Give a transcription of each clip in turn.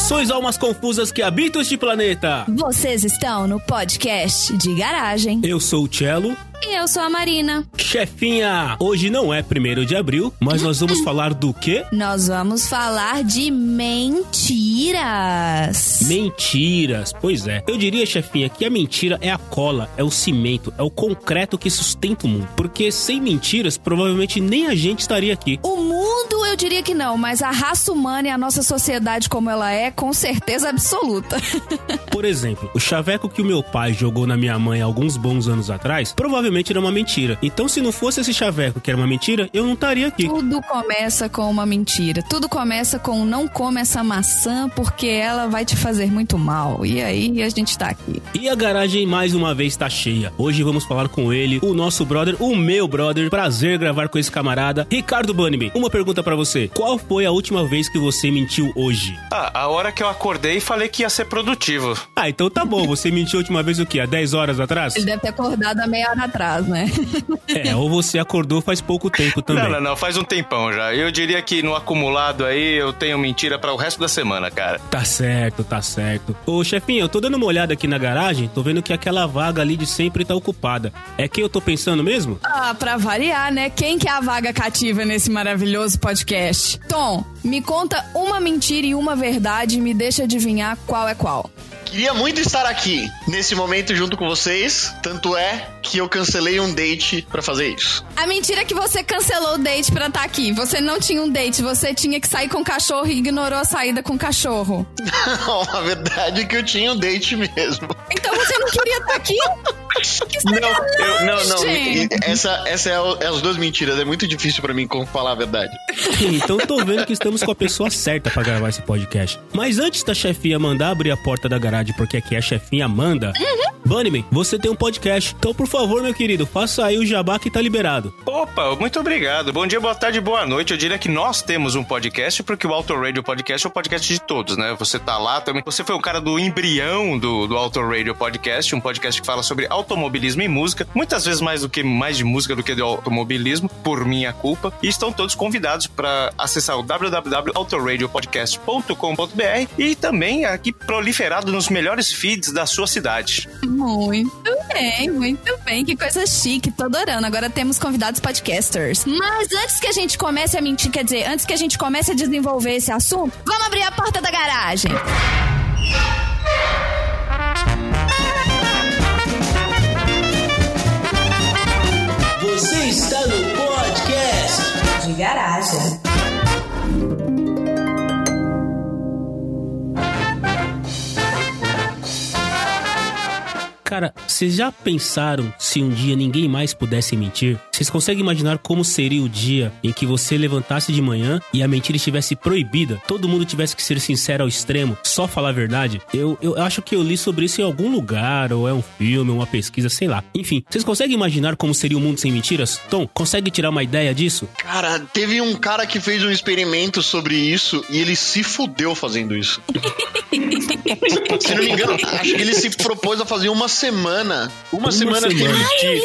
Saudações, almas confusas que habitam este planeta! Vocês estão no podcast de garagem. Eu sou o Cello. E eu sou a Marina. Chefinha, hoje não é primeiro de abril, mas nós vamos falar do quê? Nós vamos falar de mentiras. Mentiras, pois é. Eu diria, chefinha, que a mentira é a cola, é o cimento, é o concreto que sustenta o mundo. Porque sem mentiras, provavelmente nem a gente estaria aqui. O mundo, eu diria que não, mas a raça humana e a nossa sociedade como ela é, com certeza absoluta. Por exemplo, o chaveco que o meu pai jogou na minha mãe alguns bons anos atrás, provavelmente era uma mentira. Então, se não fosse esse chaveco que era uma mentira, eu não estaria aqui. Tudo começa com uma mentira. Tudo começa com não come essa maçã porque ela vai te fazer muito mal. E aí a gente tá aqui. E a garagem mais uma vez tá cheia. Hoje vamos falar com ele, o nosso brother, o meu brother. Prazer gravar com esse camarada. Ricardo Bunnyman, uma pergunta para você. Qual foi a última vez que você mentiu hoje? Ah, a hora que eu acordei e falei que ia ser produtivo. Ah, então tá bom. Você mentiu a última vez o quê? Há 10 horas atrás? Ele deve ter acordado há meia hora atrás né? É, ou você acordou faz pouco tempo também. Não, não, não, faz um tempão já. Eu diria que no acumulado aí eu tenho mentira para o resto da semana, cara. Tá certo, tá certo. Ô, chefinho, eu tô dando uma olhada aqui na garagem, tô vendo que aquela vaga ali de sempre tá ocupada. É quem eu tô pensando mesmo? Ah, pra variar, né? Quem que é a vaga cativa nesse maravilhoso podcast? Tom, me conta uma mentira e uma verdade e me deixa adivinhar qual é qual. Queria muito estar aqui nesse momento junto com vocês, tanto é que eu cancelei um date para fazer isso. A mentira é que você cancelou o date para estar tá aqui. Você não tinha um date, você tinha que sair com o cachorro e ignorou a saída com o cachorro. Não, a verdade é que eu tinha um date mesmo. Então você não queria estar tá aqui? não, eu, não, não. Essa, essa é, é, as duas mentiras. É muito difícil para mim falar a verdade. então tô vendo que estamos com a pessoa certa para gravar esse podcast. Mas antes da chefinha mandar abrir a porta da garagem, porque aqui é a chefinha manda. Uhum. Bunnyman, você tem um podcast. Então, por favor, meu querido, faça aí o jabá que tá liberado. Opa, muito obrigado. Bom dia, boa tarde, boa noite. Eu diria que nós temos um podcast, porque o Auto Radio Podcast é o podcast de todos, né? Você tá lá também. Você foi o cara do embrião do, do Auto Radio Podcast, um podcast que fala sobre automobilismo e música. Muitas vezes mais do que mais de música do que de automobilismo, por minha culpa. E estão todos convidados para acessar o www.autoradiopodcast.com.br e também aqui proliferado nos melhores feeds da sua cidade. Muito bem, muito bem. Que coisa chique, tô adorando. Agora temos convidados podcasters. Mas antes que a gente comece a mentir, quer dizer, antes que a gente comece a desenvolver esse assunto, vamos abrir a porta da garagem. Você está no podcast de garagem. Cara, vocês já pensaram se um dia ninguém mais pudesse mentir? Vocês conseguem imaginar como seria o dia em que você levantasse de manhã e a mentira estivesse proibida? Todo mundo tivesse que ser sincero ao extremo, só falar a verdade? Eu, eu acho que eu li sobre isso em algum lugar, ou é um filme, uma pesquisa, sei lá. Enfim, vocês conseguem imaginar como seria o mundo sem mentiras? Tom, consegue tirar uma ideia disso? Cara, teve um cara que fez um experimento sobre isso e ele se fudeu fazendo isso. se não me engano, acho que ele se propôs a fazer uma semana. Uma, uma semana, semana. Ai,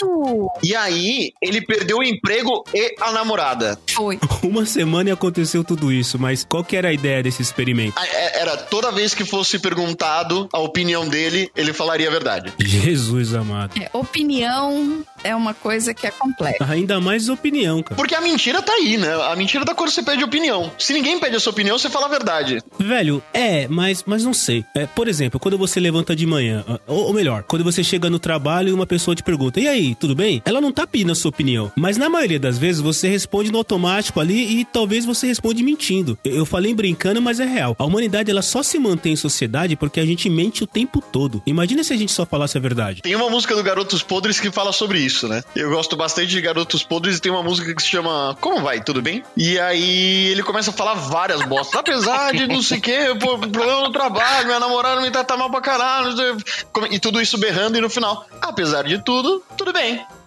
isso! E aí, ele perdeu o emprego e a namorada. Foi. Uma semana e aconteceu tudo isso, mas qual que era a ideia desse experimento? É, era toda vez que fosse perguntado a opinião dele, ele falaria a verdade. Jesus amado. É, opinião é uma coisa que é complexa. Ainda mais opinião, cara. Porque a mentira tá aí, né? A mentira da quando você pede opinião. Se ninguém pede a sua opinião, você fala a verdade. Velho, é, mas, mas não sei. É, por exemplo, quando você levanta de manhã, ou, ou, melhor, quando você chega no trabalho e uma pessoa te pergunta, e aí, tudo bem? Ela não tá pedindo a sua opinião. Mas na maioria das vezes você responde no automático ali e talvez você responde mentindo. Eu, falei brincando, mas é real. A humanidade, ela só se mantém em sociedade porque a gente mente o tempo todo. Imagina se a gente só falasse a verdade. Tem uma música do Garotos Podres que fala sobre isso isso, né? Eu gosto bastante de Garotos Podres e tem uma música que se chama Como Vai? Tudo bem? E aí ele começa a falar várias bostas. Apesar de não sei o que, problema no trabalho, minha namorada me trata mal pra caralho. E tudo isso berrando e no final, apesar de tudo, tudo bem. bem.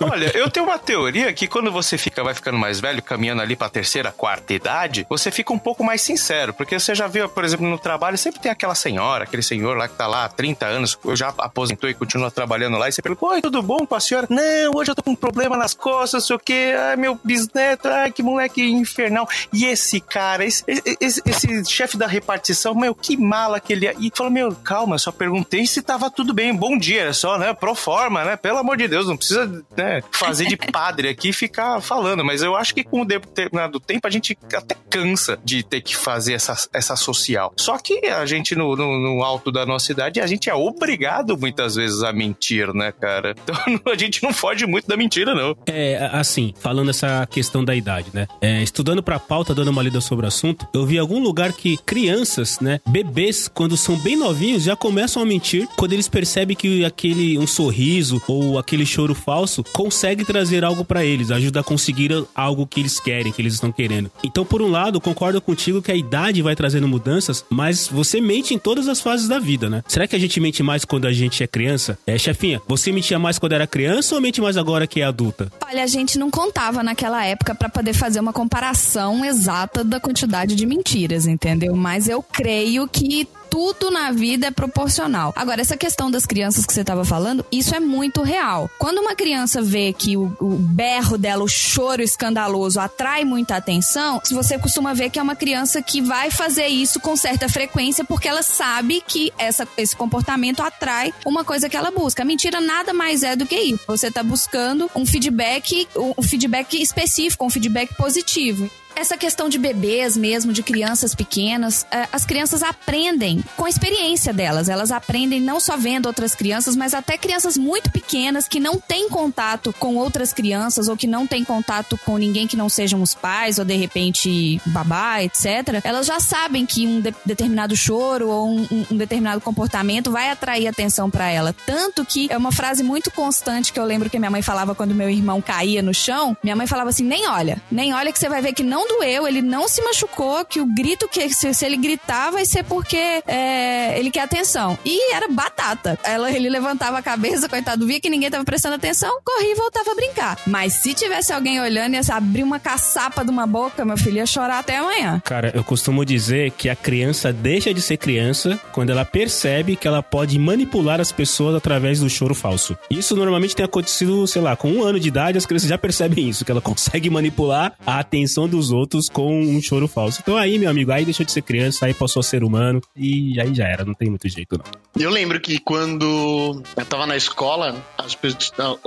Olha, eu tenho uma teoria que quando você fica, vai ficando mais velho, caminhando ali pra terceira, quarta idade, você fica um pouco mais sincero. Porque você já viu, por exemplo, no trabalho, sempre tem aquela senhora, aquele senhor lá que tá lá há 30 anos, já aposentou e continua trabalhando lá, e você pergunta, oi, tudo bom com a senhora? Não, hoje eu tô com um problema nas costas, sei o quê, ai, meu bisneto, ai, que moleque infernal. E esse cara, esse, esse, esse chefe da repartição, meu, que mala que ele é. E falou, meu, calma, eu só perguntei se tava tudo bem, bom dia, só, né, pro forma, né, pelo amor de Deus, não precisa, né, fazer de padre aqui e ficar falando, mas eu acho que com o determinado tempo a gente até cansa de ter que fazer essa, essa social. Só que a gente, no, no, no alto da nossa idade, a gente é obrigado muitas vezes a mentir, né, cara? Então a gente não foge muito da mentira, não. É, assim, falando essa questão da idade, né? É, estudando pra pauta, dando uma lida sobre o assunto, eu vi algum lugar que crianças, né, bebês, quando são bem novinhos, já começam a mentir quando eles percebem que aquele um sorriso ou aquele choro falso consegue trazer algo para eles, ajuda a conseguir algo que eles querem, que eles estão querendo. Então, por um lado, concordo contigo que a idade vai trazendo mudanças, mas você mente em todas as fases da vida, né? Será que a gente mente mais quando a gente é criança? É, chefinha, você mentia mais quando era criança ou mente mais agora que é adulta? Olha, a gente não contava naquela época para poder fazer uma comparação exata da quantidade de mentiras, entendeu? Mas eu creio que tudo na vida é proporcional. Agora, essa questão das crianças que você estava falando, isso é muito real. Quando uma criança vê que o, o, berro dela, o choro escandaloso, atrai muita atenção, você costuma ver que é uma criança que vai fazer isso com certa frequência porque ela sabe que essa, esse comportamento atrai uma coisa que ela busca. Mentira nada mais é do que isso. Você está buscando um feedback, um feedback específico, um feedback positivo essa questão de bebês mesmo, de crianças pequenas, é, as crianças aprendem com a experiência delas. Elas aprendem não só vendo outras crianças, mas até crianças muito pequenas que não têm contato com outras crianças ou que não têm contato com ninguém que não sejam os pais ou de repente babá, etc. Elas já sabem que um de determinado choro ou um, um determinado comportamento vai atrair atenção para ela. Tanto que é uma frase muito constante que eu lembro que minha mãe falava quando meu irmão caía no chão. Minha mãe falava assim: nem olha, nem olha que você vai ver que não doeu, ele não se machucou, que o grito que se, se ele gritar vai ser porque é, ele quer atenção. E era batata. Ela, ele levantava a cabeça, coitado, via que ninguém tava prestando atenção, corria e voltava a brincar. Mas se tivesse alguém olhando, ia abrir uma caçapa de uma boca, meu filho ia chorar até amanhã. Cara, eu costumo dizer que a criança deixa de ser criança quando ela percebe que ela pode manipular as pessoas através do choro falso. Isso normalmente tem acontecido, sei lá, com um ano de idade, as crianças já percebem isso, que ela consegue manipular a atenção dos outros outros com um choro falso. Então aí, meu amigo, aí deixou de ser criança, aí passou a ser humano e aí já era, não tem muito jeito não. Eu lembro que quando eu tava na escola, as,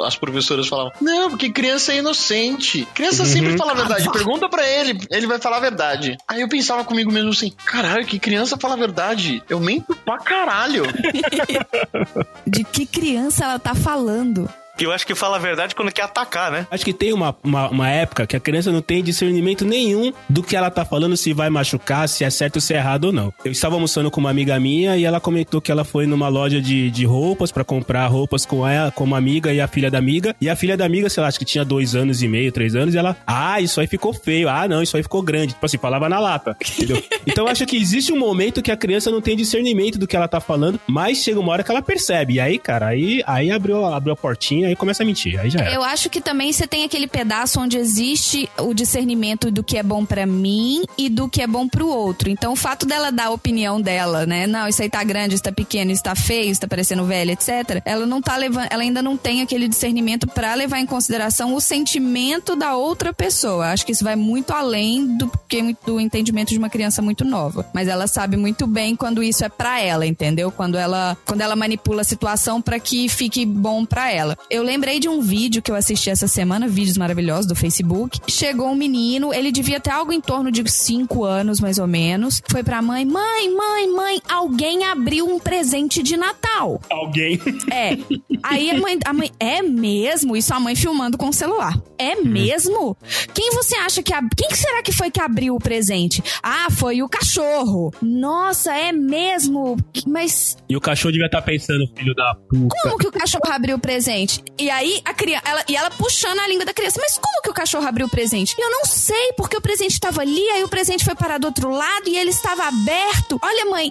as professoras falavam: Não, porque criança é inocente. Criança uhum. sempre fala a verdade. Pergunta para ele, ele vai falar a verdade. Aí eu pensava comigo mesmo assim: Caralho, que criança fala a verdade? Eu mento pra caralho. De que criança ela tá falando? Eu acho que fala a verdade quando quer atacar, né? Acho que tem uma, uma, uma, época que a criança não tem discernimento nenhum do que ela tá falando, se vai machucar, se é certo ou se é errado ou não. Eu estava almoçando com uma amiga minha e ela comentou que ela foi numa loja de, de roupas para comprar roupas com ela, com uma amiga e a filha da amiga. E a filha da amiga, sei lá, acho que tinha dois anos e meio, três anos, e ela, ah, isso aí ficou feio. Ah, não, isso aí ficou grande. Tipo assim, falava na lata. Entendeu? então acho que existe um momento que a criança não tem discernimento do que ela tá falando, mas chega uma hora que ela percebe. E aí, cara, aí, aí abriu, abriu a portinha aí começa a mentir. Aí já era. Eu acho que também você tem aquele pedaço onde existe o discernimento do que é bom para mim e do que é bom pro outro. Então, o fato dela dar a opinião dela, né? Não, isso aí tá grande, isso tá pequeno, isso tá feio, isso tá parecendo velho, etc. Ela não tá levando, ela ainda não tem aquele discernimento para levar em consideração o sentimento da outra pessoa. Acho que isso vai muito além do que do entendimento de uma criança muito nova. Mas ela sabe muito bem quando isso é para ela, entendeu? Quando ela, quando ela manipula a situação para que fique bom para ela. Eu lembrei de um vídeo que eu assisti essa semana, vídeos maravilhosos do Facebook. Chegou um menino, ele devia ter algo em torno de 5 anos, mais ou menos. Foi pra mãe: Mãe, mãe, mãe, alguém abriu um presente de Natal. Alguém? É. Aí a mãe, a mãe, é mesmo? Isso a mãe filmando com o celular. É hum. mesmo? Quem você acha que. Ab... Quem será que foi que abriu o presente? Ah, foi o cachorro. Nossa, é mesmo? Mas. E o cachorro devia estar tá pensando, filho da puta. Como que o cachorro abriu o presente? E aí a criança, ela, e ela puxando a língua da criança, mas como que o cachorro abriu o presente? Eu não sei, porque o presente estava ali, aí o presente foi parar do outro lado e ele estava aberto. Olha, mãe,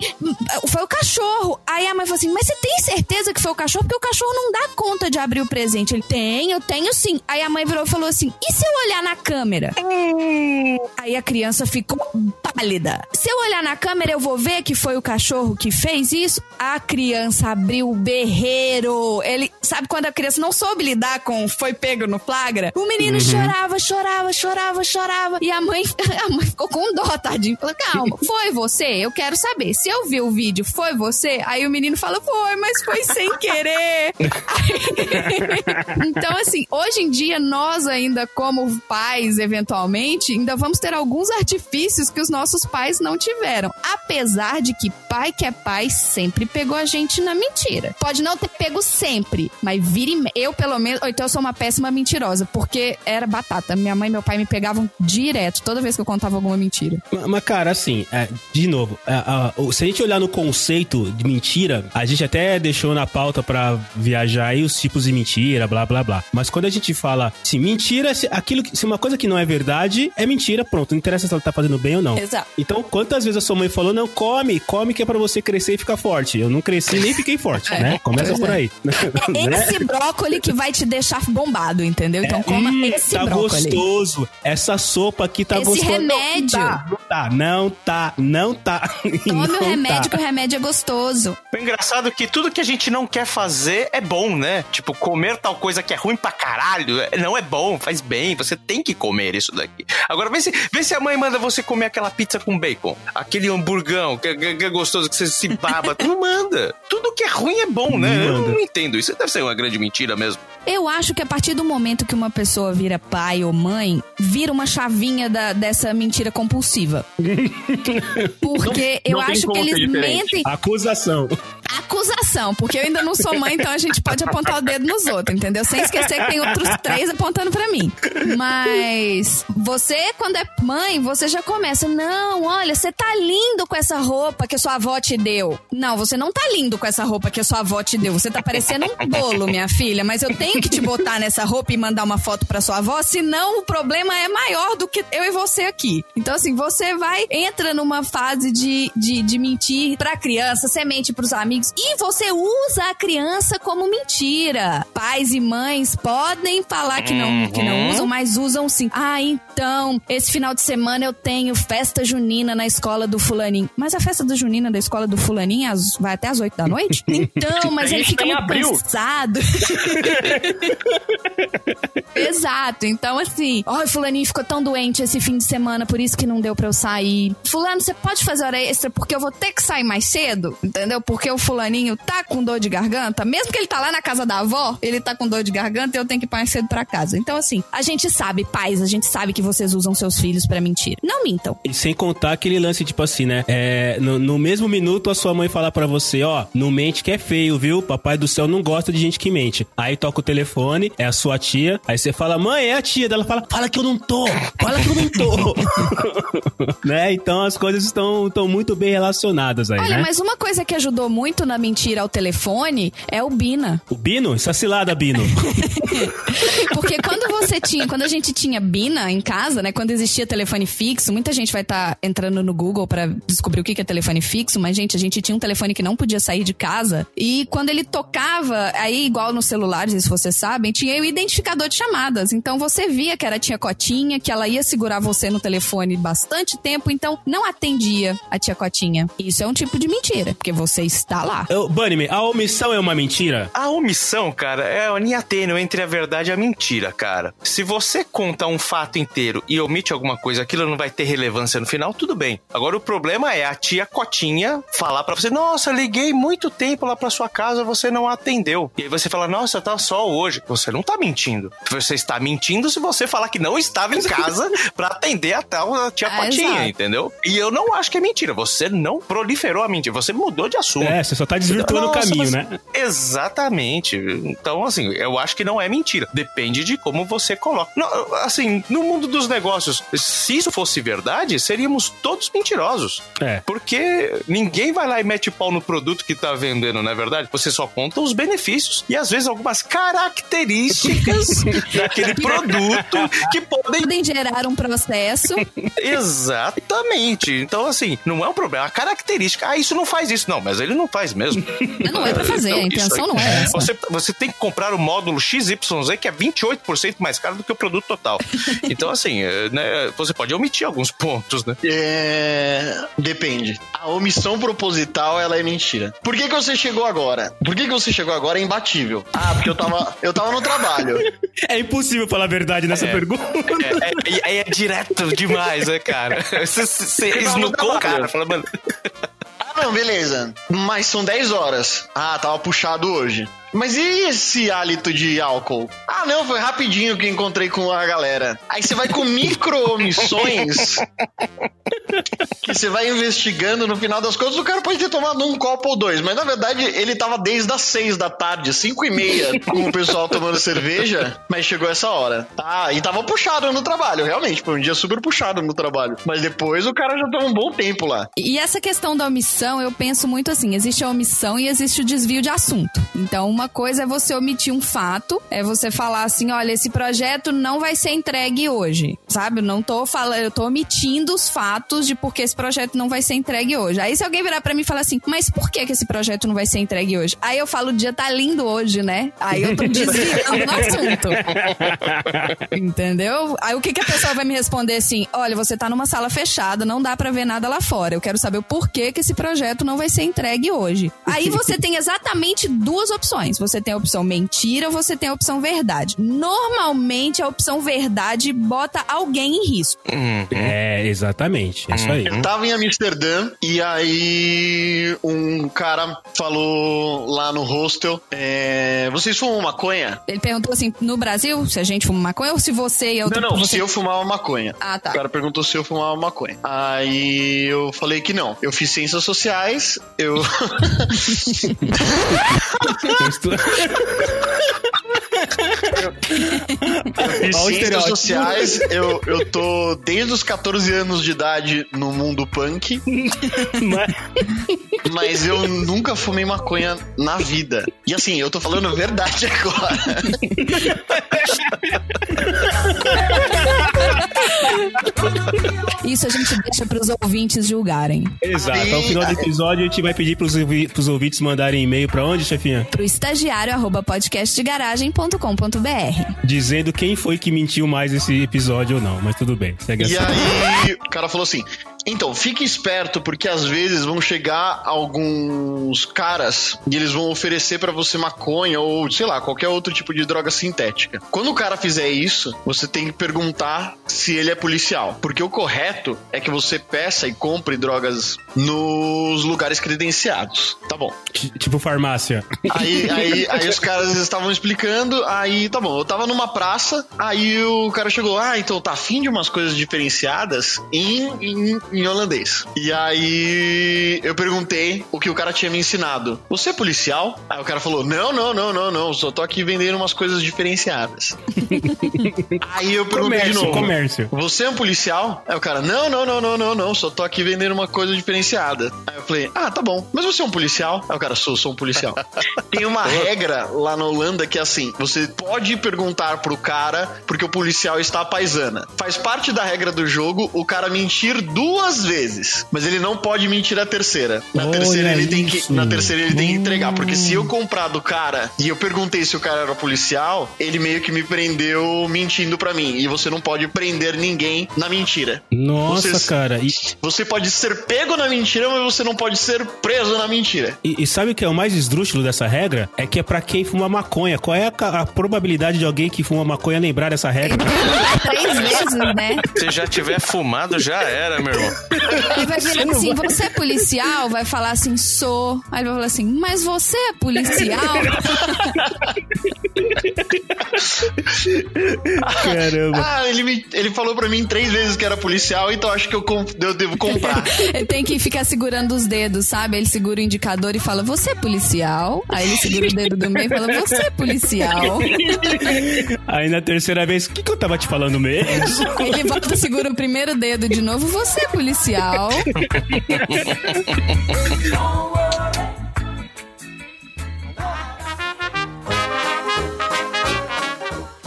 foi o cachorro. Aí a mãe falou assim: Mas você tem certeza que foi o cachorro? Porque o cachorro não dá conta de abrir o presente. Ele tem, eu tenho sim. Aí a mãe virou e falou assim: E se eu olhar na câmera? Aí a criança ficou pálida. Se eu olhar na câmera, eu vou ver que foi o cachorro que fez isso? A criança abriu o berreiro. Ele, sabe quando a criança não soube lidar com foi pego no flagra? O menino Uhum. chorava, chorava, chorava, chorava. E a mãe, a mãe ficou com dó, tadinho. Falou, calma, foi você? Eu quero saber. Se eu vi o vídeo, foi você? Aí o menino fala, foi, mas foi sem querer. então, assim, hoje em dia, nós ainda, como pais, eventualmente, ainda vamos ter alguns artifícios que os nossos pais não tiveram. Apesar de que pai que é pai sempre pegou a gente na mentira. Pode não ter pego sempre, mas vira e. Eu, pelo menos, ou então eu sou uma péssima mentirosa, porque era batata. Minha mãe e meu pai me pegavam direto, toda vez que eu contava alguma mentira. Mas, cara, assim, é, de novo, é, se a gente olhar no conceito de mentira, a gente até deixou na pauta pra viajar aí os tipos de mentira, blá blá blá. Mas quando a gente fala, se mentira, se, aquilo, se uma coisa que não é verdade, é mentira, pronto. Não interessa se ela tá fazendo bem ou não. Exato. Então, quantas vezes a sua mãe falou, não, come, come que é pra você crescer e ficar forte. Eu não cresci nem fiquei forte, É. né? Começa por aí. Né? Esse brócoli que vai te deixar bombado, entendeu? Então coma Hum, esse tá brócoli. gostoso. Essa sopa aqui tá Esse gostosa. remédio. Não tá, não tá, não tá. Tome não o remédio, tá. que o remédio é gostoso. O engraçado é que tudo que a gente não quer fazer é bom, né? Tipo, comer tal coisa que é ruim pra caralho é- não é bom, faz bem, você tem que comer isso daqui. Agora, vê se, vê se a mãe manda você comer aquela pizza com bacon, aquele hamburgão que, é- que é gostoso, que você se baba. Não manda. Tudo que é ruim é bom, né? Não Eu não entendo. Isso deve ser uma grande mentira mesmo. Eu acho que a partir do momento que uma pessoa vira pai ou mãe, vira uma chavinha da- dessa mentira compulsiva. Porque eu não acho que eles diferente. mentem. Acusação. Acusação, porque eu ainda não sou mãe, então a gente pode apontar o dedo nos outros, entendeu? Sem esquecer que tem outros três apontando pra mim. Mas você, quando é mãe, você já começa. Não, olha, você tá lindo com essa roupa que a sua avó te deu. Não, você não tá lindo com essa roupa que a sua avó te deu. Você tá parecendo um bolo, minha filha. Mas eu tenho que te botar nessa roupa e mandar uma foto pra sua avó, senão o problema é maior do que eu e você aqui. Então, assim, você vai, entra numa fase de, de, de mentir pra criança, você mente pros amigos e você usa a criança como mentira. Pais e mães podem falar que não, que não usam, mas usam sim. Ah, então, esse final de semana eu tenho festa junina na escola do fulaninho. Mas a festa da junina da escola do fulaninho é vai até às 8 da noite? Então, mas ele fica muito abril. cansado. Exato. Então, assim, ó, fulaninho ficou tão doente esse fim de semana, por isso que não deu pra eu sair. Fulano, você pode fazer hora extra porque eu vou ter que sair mais cedo, entendeu? Porque o fulaninho tá com dor de garganta, mesmo que ele tá lá na casa da avó, ele tá com dor de garganta e eu tenho que ir mais cedo pra casa. Então, assim, a gente sabe, pais, a gente sabe que vocês usam seus filhos pra mentir. Não mintam. E sem contar aquele lance, tipo assim, né? É, no, no mesmo minuto a sua mãe fala pra você, ó, não mente que é feio, viu? Papai do céu não gosta de gente que mente. Aí toca o telefone, é a sua tia, aí você fala, mãe, é a tia dela, fala, fala que eu não tô, fala que eu não tô. né? Então as coisas estão, estão muito bem relacionadas aí, Olha, né? mas uma coisa que ajudou muito na mentira ao telefone é o Bina. O Bino? Essa cilada, Bino. Porque quando você tinha, quando a gente tinha Bina em casa, né? Quando existia telefone fixo, muita gente vai estar entrando no Google pra descobrir o que é telefone fixo, mas, gente, a gente tinha um telefone que não podia sair de casa. E quando ele tocava, aí, igual nos celulares, se vocês sabem, tinha o identificador de chamadas. Então você via que era a tia Cotinha, que ela ia segurar você no telefone bastante tempo, então não atendia a tia Cotinha. Isso é um tipo de mentira, porque você está lá. Bunny, a omissão é uma mentira? A omissão, cara, é a linha tênue entre a verdade e a mentira, cara. Se você conta um fato inteiro e omite alguma coisa, aquilo não vai ter relevância no final, tudo bem. Agora o problema é a tia Cotinha falar pra você: Nossa, liguei muito tempo lá pra sua casa, você não atendeu. E aí você fala: Nossa, tá só hoje. Você não tá mentindo. Você está mentindo se você falar que não estava em casa pra atender a tal tia Ah, Cotinha, exato. entendeu? E eu não acho que é mentira. Você não proliferou a mentira, você mudou de assunto. É, você só tá desvirtuando o caminho, mas- né? Exatamente. Então, assim, eu acho que não é mentira. Depende de como você coloca. Não, assim, no mundo dos negócios, se isso fosse verdade, seríamos todos mentirosos. É. Porque ninguém vai lá e mete pau no produto que tá vendendo, não é verdade? Você só conta os benefícios e às vezes algumas características daquele produto que podem Podem gerar um processo. Exatamente. Então, assim, não é um problema. A característica, ah, isso não faz isso. Não, mas ele não faz mesmo. Mas não é pra fazer, a Então, intenção isso não é essa. Você, você tem que comprar o módulo XYZ, que é 28% mais caro do que o produto total. Então, assim, é, né, você pode omitir alguns pontos, né? É, depende. A omissão proposital, ela é mentira. Por que, que você chegou agora? Por que, que você chegou agora é imbatível? Ah, porque eu tava, eu tava no trabalho. É impossível falar a verdade nessa É. pergunta. É, é- é direto demais, né, cara? Você, você esnucou o cara. Fala, mano, Ah, não, beleza. Mas são 10 horas. Ah, tava puxado hoje. Mas e esse hálito de álcool? Ah, não, foi rapidinho que encontrei com a galera. Aí você vai com micro omissões que você vai investigando no final das contas. O cara pode ter tomado um copo ou dois, mas na verdade ele tava desde as 6 da tarde, 5 e meia, com o pessoal tomando cerveja, mas chegou essa hora. Ah, e tava puxado no trabalho, realmente. Foi um dia super puxado no trabalho. Mas depois o cara já tava um bom tempo lá. E essa questão da omissão, eu penso muito assim: existe a omissão e existe o desvio de assunto. Então, uma coisa é você omitir um fato, é você falar assim: olha, esse projeto não vai ser entregue hoje. Sabe? Eu não tô falando, eu tô omitindo os fatos de por que esse projeto não vai ser entregue hoje. Aí, se alguém virar pra mim e falar assim, mas por que, que esse projeto não vai ser entregue hoje? Aí eu falo, o dia tá lindo hoje, né? Aí eu tô desviando do assunto. Entendeu? Aí o que, que a pessoa vai me responder assim? Olha, você tá numa sala fechada, não dá pra ver nada lá fora. Eu quero saber o porquê que esse projeto não vai ser entregue hoje. Aí você tem exatamente duas opções. Você tem a opção mentira ou você tem a opção verdade. Normalmente a opção verdade bota alguém em risco. É, exatamente. É isso aí. Eu tava em Amsterdã e aí um cara falou lá no hostel: é, Vocês fumam maconha? Ele perguntou assim: no Brasil, se a gente fuma maconha ou se você e outro Não, não, você... se eu fumava maconha. Ah, tá. O cara perguntou se eu fumava maconha. Aí eu falei que não. Eu fiz ciências sociais, eu. Eu estou- fiz Olha o ciências estereótipo. sociais, eu, eu tô desde os 14 anos de idade no mundo punk, Mas- mas eu nunca fumei maconha na vida. E assim, eu tô falando a verdade agora. Isso a gente deixa pros ouvintes julgarem. Exato. Ao final do episódio, a gente vai pedir pros, ouvi- pros ouvintes mandarem e-mail pra onde, chefinha? Pro estagiário arroba podcastdegaragem.com.br. Dizendo quem foi que mentiu mais esse episódio ou não. Mas tudo bem. Segue E assim. aí, o cara falou assim: então, fique esperto, porque às vezes vão chegar alguns caras e eles vão oferecer pra você maconha ou, sei lá, qualquer outro tipo de droga sintética. Quando o cara fizer isso, você tem que perguntar se ele é policial. Porque o correto é que você peça e compre drogas nos lugares credenciados. Tá bom. Tipo farmácia. Aí, aí, aí os caras estavam explicando, aí tá bom, eu tava numa praça, aí o cara chegou, ah, então tá afim de umas coisas diferenciadas em, em, em holandês. E aí eu perguntei o que o cara tinha me ensinado. Você é policial? Aí o cara falou, não, não, não, não, não, só tô aqui vendendo umas coisas diferenciadas. aí eu perguntei de Comércio, novo. comércio. Você é um policial? Aí o cara, não, não, não, não, não, não, só tô aqui vendendo uma coisa diferenciada. Aí eu falei, ah, tá bom. Mas você é um policial? Aí o cara, sou, sou um policial. Tem uma regra lá na Holanda que é assim: você pode perguntar pro cara porque o policial está à paisana. Faz parte da regra do jogo o cara mentir duas vezes, mas ele não pode mentir a terceira. Na Olha terceira ele tem que, isso. na terceira ele tem que entregar, Hum. porque se eu comprar do cara e eu perguntei se o cara era policial, ele meio que me prendeu mentindo pra mim. E você não pode prender ninguém na mentira. Nossa, Vocês- cara. E, Você pode ser pego na mentira, mas você não pode ser preso na mentira. e- e sabe o que é o mais esdrúxulo dessa regra? É que é pra quem fuma maconha. Qual é a, a probabilidade de alguém que fuma maconha lembrar dessa regra? Três vezes, né? Se já tiver fumado, já era, meu irmão. Ele vai virar assim, você é policial? Vai falar assim, sou. Aí ele vai falar assim, mas você é policial? Caramba. Ah, ele, me, ele falou pra mim três vezes que era policial, então acho que eu, eu devo comprar. Ele tem que ficar segurando os dedos, sabe? Ele segura o indicador e fala, você é policial? Aí ele segura o dedo do meio e fala, você é policial? Aí na terceira vez, o que, que eu tava te falando mesmo? Ele volta, segura o primeiro dedo de novo, você é policial?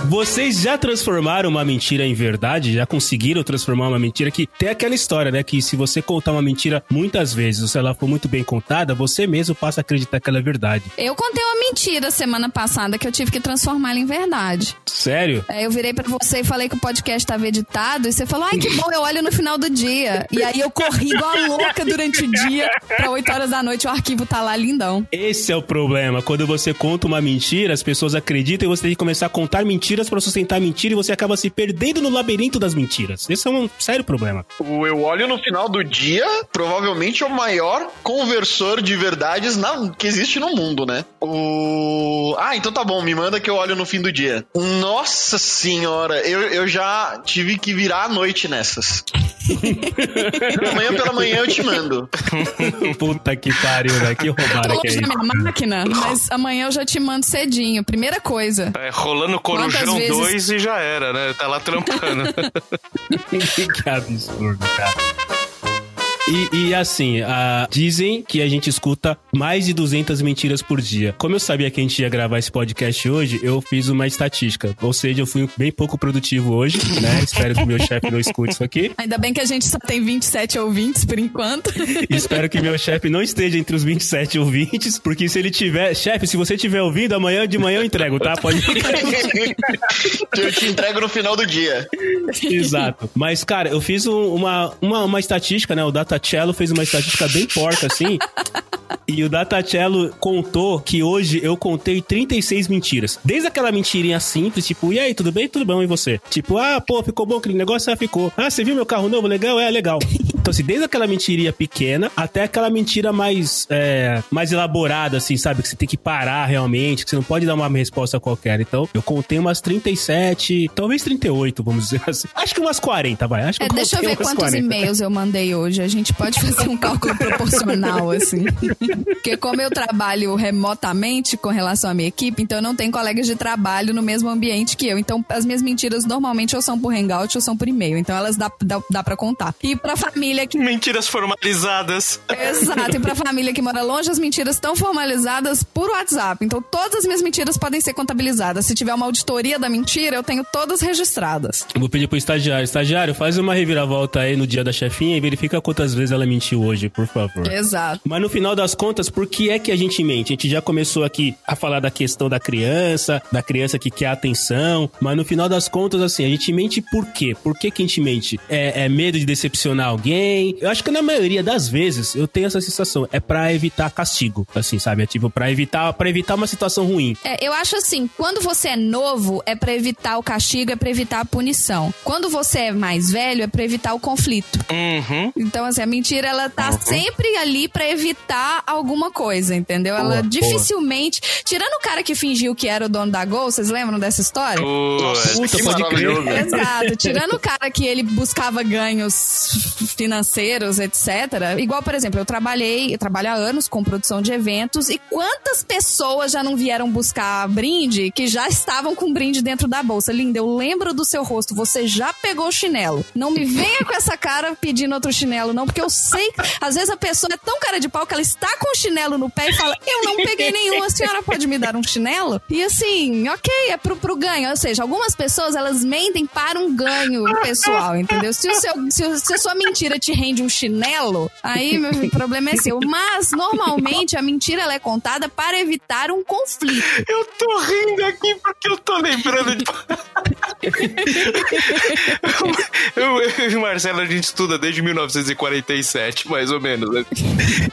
Vocês já transformaram uma mentira em verdade? Já conseguiram transformar uma mentira que tem aquela história, né? Que se você contar uma mentira muitas vezes, ou se ela for muito bem contada, você mesmo passa a acreditar que ela é verdade. Eu contei uma mentira semana passada que eu tive que transformar ela em verdade. Sério? Aí eu virei pra você e falei que o podcast estava editado. E você falou, ai, que bom, eu olho no final do dia. E aí eu corri igual a louca durante o dia. Pra 8 horas da noite o arquivo tá lá lindão. Esse é o problema. Quando você conta uma mentira, as pessoas acreditam e você tem que começar a contar mentiras pra sustentar a mentira e você acaba se perdendo no labirinto das mentiras. Esse é um sério problema. O Eu Olho no final do dia, provavelmente é o maior conversor de verdades na- que existe no mundo, né? O. Ah, então tá bom, me manda que eu olho no fim do dia. Nossa senhora, eu, eu já tive que virar a noite nessas. Amanhã pela manhã eu te mando. Puta que pariu, velho. Que roubada que é longe da isso. minha máquina, mas amanhã eu já te mando cedinho. Primeira coisa. É, rolando Quantas Corujão vezes- 2 e já era, né? Tá lá trampando. que absurdo, cara. E, e assim, ah, dizem que a gente escuta mais de 200 mentiras por dia. Como eu sabia que a gente ia gravar esse podcast hoje, eu fiz uma estatística. Ou seja, eu fui bem pouco produtivo hoje, né? Espero que meu chefe não escute isso aqui. Ainda bem que a gente só tem 27 ouvintes por enquanto. Espero que meu chefe não esteja entre os 27 ouvintes, porque se ele tiver... Chefe, se você tiver ouvindo, amanhã de manhã eu entrego, tá? Pode eu te entrego no final do dia. Exato. Mas, cara, eu fiz um- uma, uma, uma estatística, né? O Datacello fez uma estatística bem porca, assim. E o Datacello contou que hoje eu contei 36 mentiras. Desde aquela mentirinha simples, tipo, e aí, tudo bem? Tudo bom, e você? Tipo, ah, pô, ficou bom aquele negócio? Ah, ficou. Ah, você viu meu carro novo? Legal? É, legal. Então, assim, desde aquela mentirinha pequena até aquela mentira mais, é, mais elaborada, assim, sabe? Que você tem que parar realmente, que você não pode dar uma resposta qualquer. Então, eu contei umas 37, talvez 38, vamos dizer assim. Acho que umas 40, vai. Acho que É, deixa eu ver quantos 40. e-mails eu mandei hoje. A gente pode fazer um cálculo proporcional, assim. Porque como eu trabalho remotamente com relação à minha equipe, então eu não tenho colegas de trabalho no mesmo ambiente que eu. Então as minhas mentiras normalmente ou são por hangout ou são por e-mail. Então elas dá, dá, dá pra contar. E pra família que Mentiras formalizadas. Exato, e pra família que mora longe, as mentiras estão formalizadas por WhatsApp. Então, todas as minhas mentiras podem ser contabilizadas. Se tiver uma auditoria da mentira, eu tenho todas registradas. Eu Vou pedir pro estagiário. Estagiário, faz uma reviravolta aí no dia da chefinha e verifica quantas vezes ela mentiu hoje, por favor. Exato. Mas no final das contas, por que é que a gente mente? A gente já começou aqui a falar da questão da criança, da criança que quer atenção, mas no final das contas, assim, a gente mente por quê? Por que, que a gente mente? É, é medo de decepcionar alguém? Eu acho que na maioria das vezes eu tenho essa sensação. É pra evitar castigo, assim, sabe? É tipo, pra evitar, pra evitar uma situação ruim. É, eu acho assim, quando você é novo, é pra evitar o castigo, é pra evitar a punição. Quando você é mais velho, é pra evitar o conflito. Uhum. Então, assim, a mentira, ela tá sempre ali pra evitar alguma coisa, entendeu? Ela Boa, dificilmente. Tirando o cara que fingiu que era o dono da Gol, vocês lembram dessa história? Nossa, Puta, que pode crer. Exato. Tirando o cara que ele buscava ganhos financeiros, etc. Igual, por exemplo, eu trabalhei, eu trabalho há anos com produção de eventos e quantas pessoas já não vieram buscar brinde que já estavam com brinde dentro da bolsa? Linda, eu lembro do seu rosto, você já pegou o chinelo. Não me venha com essa cara pedindo outro chinelo, não, porque eu sei, às vezes a pessoa é tão cara de pau que ela está com chinelo no pé e fala: Eu não peguei nenhum, a senhora pode me dar um chinelo? E assim, ok, é pro, pro ganho. Ou seja, algumas pessoas elas mentem para um ganho pessoal, entendeu? Se, o seu, se, se a sua mentira te rende um chinelo, aí o problema é seu. Mas normalmente a mentira ela é contada para evitar um conflito. Eu tô rindo aqui porque eu tô lembrando de. eu, eu e o Marcelo, a gente estuda desde 1947, mais ou menos. Né?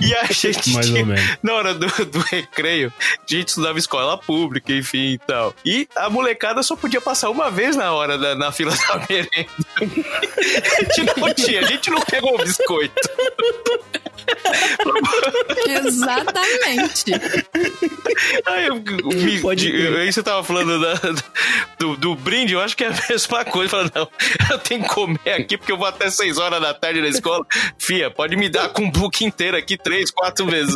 E a gente. Mais ou menos. Na hora do, do recreio, a gente estudava escola pública, enfim e tal. E a molecada só podia passar uma vez na hora da, na fila da merenda. A gente não tinha. A gente não pegou o biscoito. Exatamente. Aí, eu, me, Pode aí você tava falando da- do, do brinde, eu acho que é a mesma coisa. Fala, não, eu tenho que comer aqui porque eu vou até 6 horas da tarde na escola. Fia, pode me dar com o book inteiro aqui três, quatro vezes.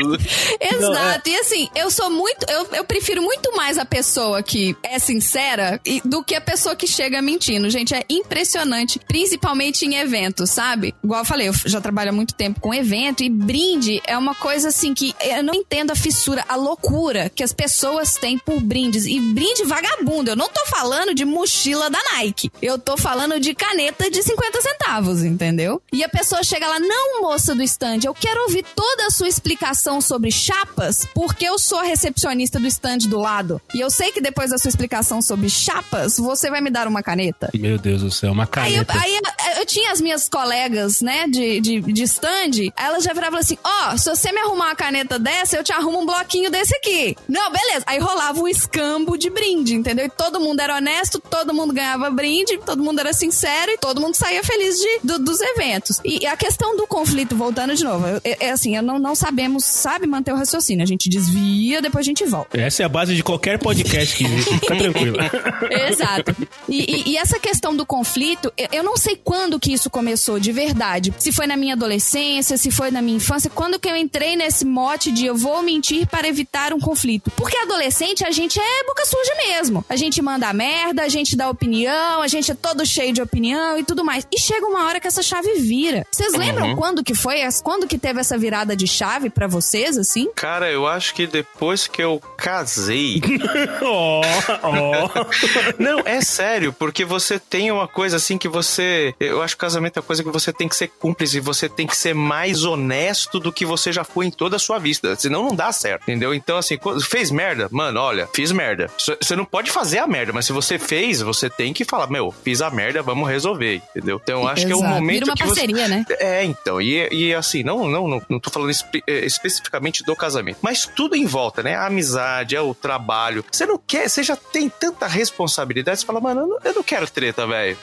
Exato. E assim, eu sou muito. Eu, eu prefiro muito mais a pessoa que é sincera do que a pessoa que chega mentindo. Gente, é impressionante. Principalmente em eventos, sabe? Igual eu falei, eu já trabalho há muito tempo com evento e brinde é uma coisa assim que eu não entendo a fissura, a loucura que as pessoas têm por brindes. E brinde vagabundo. Eu não tô falando de mochila da Nike. Eu tô falando de caneta de 50 centavos, entendeu? E a pessoa chega lá, não, moça do stand, eu quero ouvir toda a sua explicação sobre chapas, porque eu sou a recepcionista do stand do lado. E eu sei que depois da sua explicação sobre chapas, você vai me dar uma caneta. Meu Deus do céu, uma Aí, eu, caneta. aí eu- eu tinha as minhas colegas, né, de, de, de stand, elas já viravam assim: Ó, se você me arrumar uma caneta dessa, eu te arrumo um bloquinho desse aqui. Não, beleza. Aí rolava um escambo de brinde, entendeu? E todo mundo era honesto, todo mundo ganhava brinde, todo mundo era sincero e todo mundo saía feliz de, do- dos eventos. E a questão do conflito, voltando de novo, é, é assim: eu não, não sabemos, sabe manter o raciocínio. A gente desvia, depois a gente volta. Essa é a base de qualquer podcast que existe. Fica tranquilo. Exato. E, e- e essa questão do conflito, eu- eu não sei quando que isso começou de verdade. Se foi na minha adolescência, se foi na minha infância, quando que eu entrei nesse mote de eu vou mentir para evitar um conflito. Porque adolescente a gente é boca suja mesmo. A gente manda merda, a gente dá opinião, a gente é todo cheio de opinião e tudo mais. E chega uma hora que essa chave vira. Vocês lembram quando que foi? as- Quando que teve essa virada de chave pra vocês, assim? Cara, eu acho que depois que eu casei. Ó, ó. Não, é sério, porque você tem uma coisa assim que você. Eu acho que casamento é uma coisa que você tem que ser cúmplice, você tem que ser mais honesto do que você já foi em toda a sua vida. Senão não dá certo, entendeu? Então, assim, fez merda? Mano, olha, fiz merda. Você não pode fazer a merda, mas se você fez, você tem que falar, meu, fiz a merda, vamos resolver, entendeu? Então, acho que é o Exato. momento Vira uma que você- parceria, né? É, então, e, e assim, não, não, não, não tô falando espe- eh, especificamente do casamento, mas tudo em volta, né? A amizade, é o trabalho. Você não quer, você já tem tanta responsabilidade, você fala, mano, eu não, eu não quero treta, velho.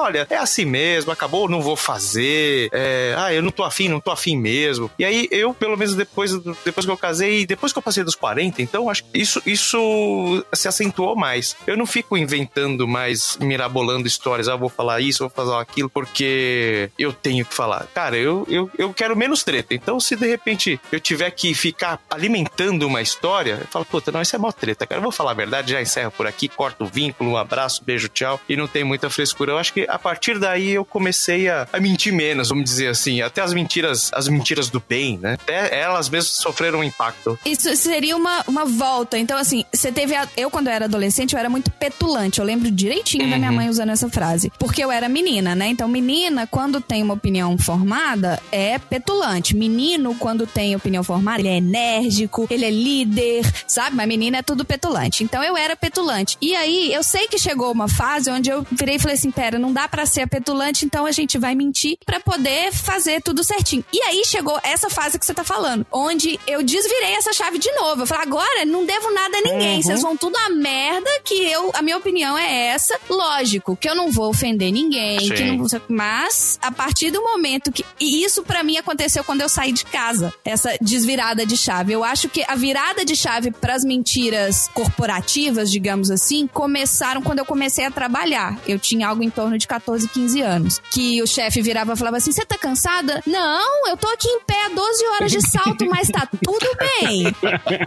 Olha, é assim mesmo, acabou, não vou fazer. É, ah, eu não tô afim, não tô afim mesmo. E aí, eu, pelo menos depois, depois que eu casei, depois que eu passei dos 40, então, acho que isso, isso se acentuou mais. Eu não fico inventando mais, mirabolando histórias, ah, vou falar isso, vou fazer aquilo, porque eu tenho que falar. Cara, eu, eu, eu quero menos treta. Então, se de repente eu tiver que ficar alimentando uma história, eu falo, puta, não, isso é mó treta, cara. Eu vou falar a verdade, já encerro por aqui, corto o vínculo, um abraço, beijo, tchau. E não tem muita frescura. Eu acho que a partir daí eu comecei a, a mentir menos, vamos dizer assim. Até as mentiras, as mentiras do bem, né? Até elas mesmas sofreram um impacto. Isso seria uma, uma volta. Então, assim, você teve. a- Eu, quando eu era adolescente, eu era muito petulante. Eu lembro direitinho da minha mãe usando essa frase. Porque eu era menina, né? Então, menina, quando tem uma opinião formada, é petulante. Menino, quando tem opinião formada, ele é enérgico, ele é líder, sabe? Mas menina é tudo petulante. Então, eu era petulante. E aí, eu sei que chegou uma fase onde eu virei e falei assim: pera, não dá pra ser petulante, então a gente vai mentir pra poder fazer tudo certinho. E aí chegou essa fase que você tá falando, onde eu desvirei essa chave de novo. Eu falei, agora não devo nada a ninguém. Vocês vão tudo a merda que eu, a minha opinião é essa. Lógico que eu não vou ofender ninguém, Sim. que não mas a partir do momento que e isso pra mim aconteceu quando eu saí de casa, essa desvirada de chave. Eu acho que a virada de chave pras mentiras corporativas, digamos assim, começaram quando eu comecei a trabalhar. Eu tinha algo em torno de 14, 15 anos, que o chefe virava e falava assim: "Você tá cansada?" "Não, eu tô aqui em pé 12 horas de salto, mas tá tudo bem."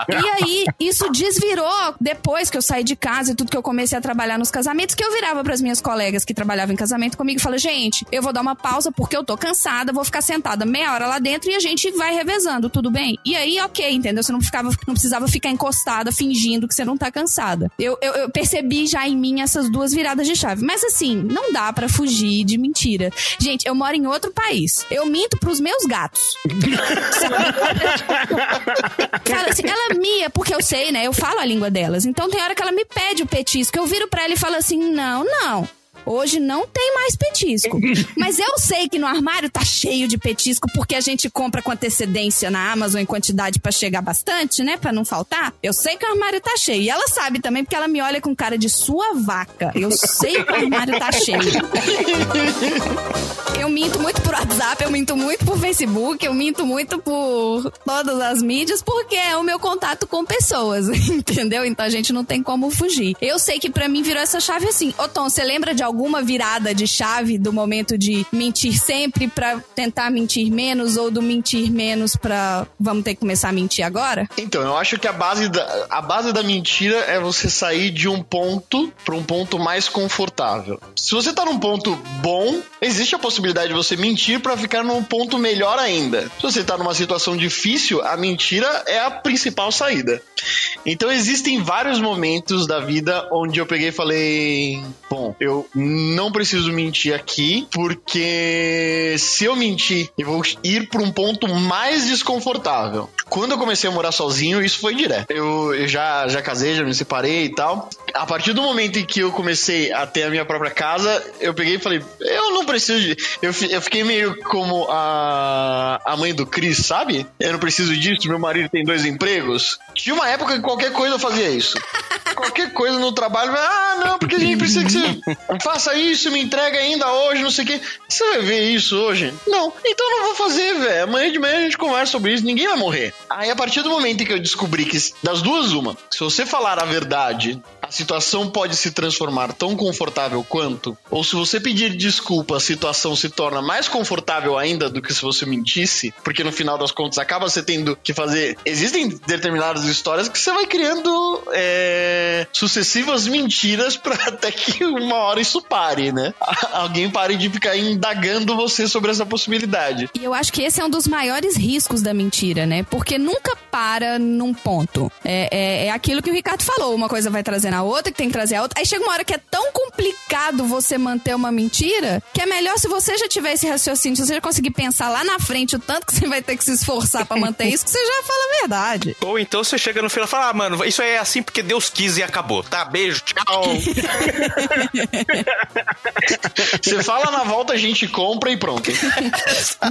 E aí, isso desvirou depois que eu saí de casa e tudo que eu comecei a trabalhar nos casamentos, que eu virava pras minhas colegas que trabalhavam em casamento comigo e falava, gente, eu vou dar uma pausa porque eu tô cansada, vou ficar sentada meia hora lá dentro e a gente vai revezando, tudo bem? E aí, ok, entendeu? Você não, ficava, não precisava ficar encostada fingindo que você não tá cansada. Eu, eu, eu percebi já em mim essas duas viradas de chave. Mas assim, não dá pra fugir de mentira. Gente, eu moro em outro país. Eu minto pros meus gatos. Cara, assim, ela mia, porque eu sei, né? Eu falo a língua delas. Então tem hora que ela me pede o petisco. Eu viro pra ela e falo assim: não, não. Hoje não tem mais petisco. Mas eu sei que no armário tá cheio de petisco porque a gente compra com antecedência na Amazon em quantidade para chegar bastante, né? Pra não faltar. Eu sei que o armário tá cheio. E ela sabe também porque ela me olha com cara de sua vaca. Eu sei que o armário tá cheio. Eu minto muito por WhatsApp, eu minto muito por Facebook, eu minto muito por todas as mídias porque é o meu contato com pessoas, entendeu? Então a gente não tem como fugir. Eu sei que para mim virou essa chave assim. Ô Tom, você lembra de alguma virada de chave do momento de mentir sempre para tentar mentir menos ou do mentir menos para vamos ter que começar a mentir agora? Então, eu acho que a base da, a base da mentira é você sair de um ponto para um ponto mais confortável. Se você tá num ponto bom, existe a possibilidade de você mentir para ficar num ponto melhor ainda. Se você tá numa situação difícil, a mentira é a principal saída. Então existem vários momentos da vida onde eu peguei e falei: Bom, eu não preciso mentir aqui, porque se eu mentir, eu vou ir para um ponto mais desconfortável. Quando eu comecei a morar sozinho, isso foi direto. Eu, já, já casei, já me separei e tal. A partir do momento em que eu comecei a ter a minha própria casa, eu peguei e falei: Eu não preciso de. Eu, eu fiquei meio como a, a mãe do Chris, sabe? Eu não preciso disso, meu marido tem dois empregos. Tinha uma época que qualquer coisa eu fazia isso. Qualquer coisa no trabalho, ah, não, porque a gente precisa que você faça isso, me entrega ainda hoje, não sei o quê. Você vai ver isso hoje? Não. Então eu não vou fazer, velho. Amanhã de manhã a gente conversa sobre isso, ninguém vai morrer. Aí a partir do momento em que eu descobri que das duas, uma, se você falar a verdade, a situação pode se transformar tão confortável quanto, ou se você pedir desculpa, a situação se torna mais confortável ainda do que se você mentisse, porque no final das contas acaba você tendo que fazer. Existem determinadas histórias que você vai criando é, sucessivas mentiras para até que uma hora isso pare, né? Alguém pare de ficar indagando você sobre essa possibilidade. E eu acho que esse é um dos maiores riscos da mentira, né? Porque nunca para num ponto. É, é, é aquilo que o Ricardo falou: uma coisa vai trazendo a outra, que tem que trazer a outra. Aí chega uma hora que é tão complicado você manter uma mentira que é melhor se você já tiver esse raciocínio, se você já conseguir pensar lá na frente o tanto que você vai ter que se esforçar para manter isso, que você já fala a verdade. Ou então você chega no final e fala: Ah, mano, isso aí é assim porque Deus quis e acabou. Tá, beijo, tchau. Você fala na volta, a gente compra e pronto.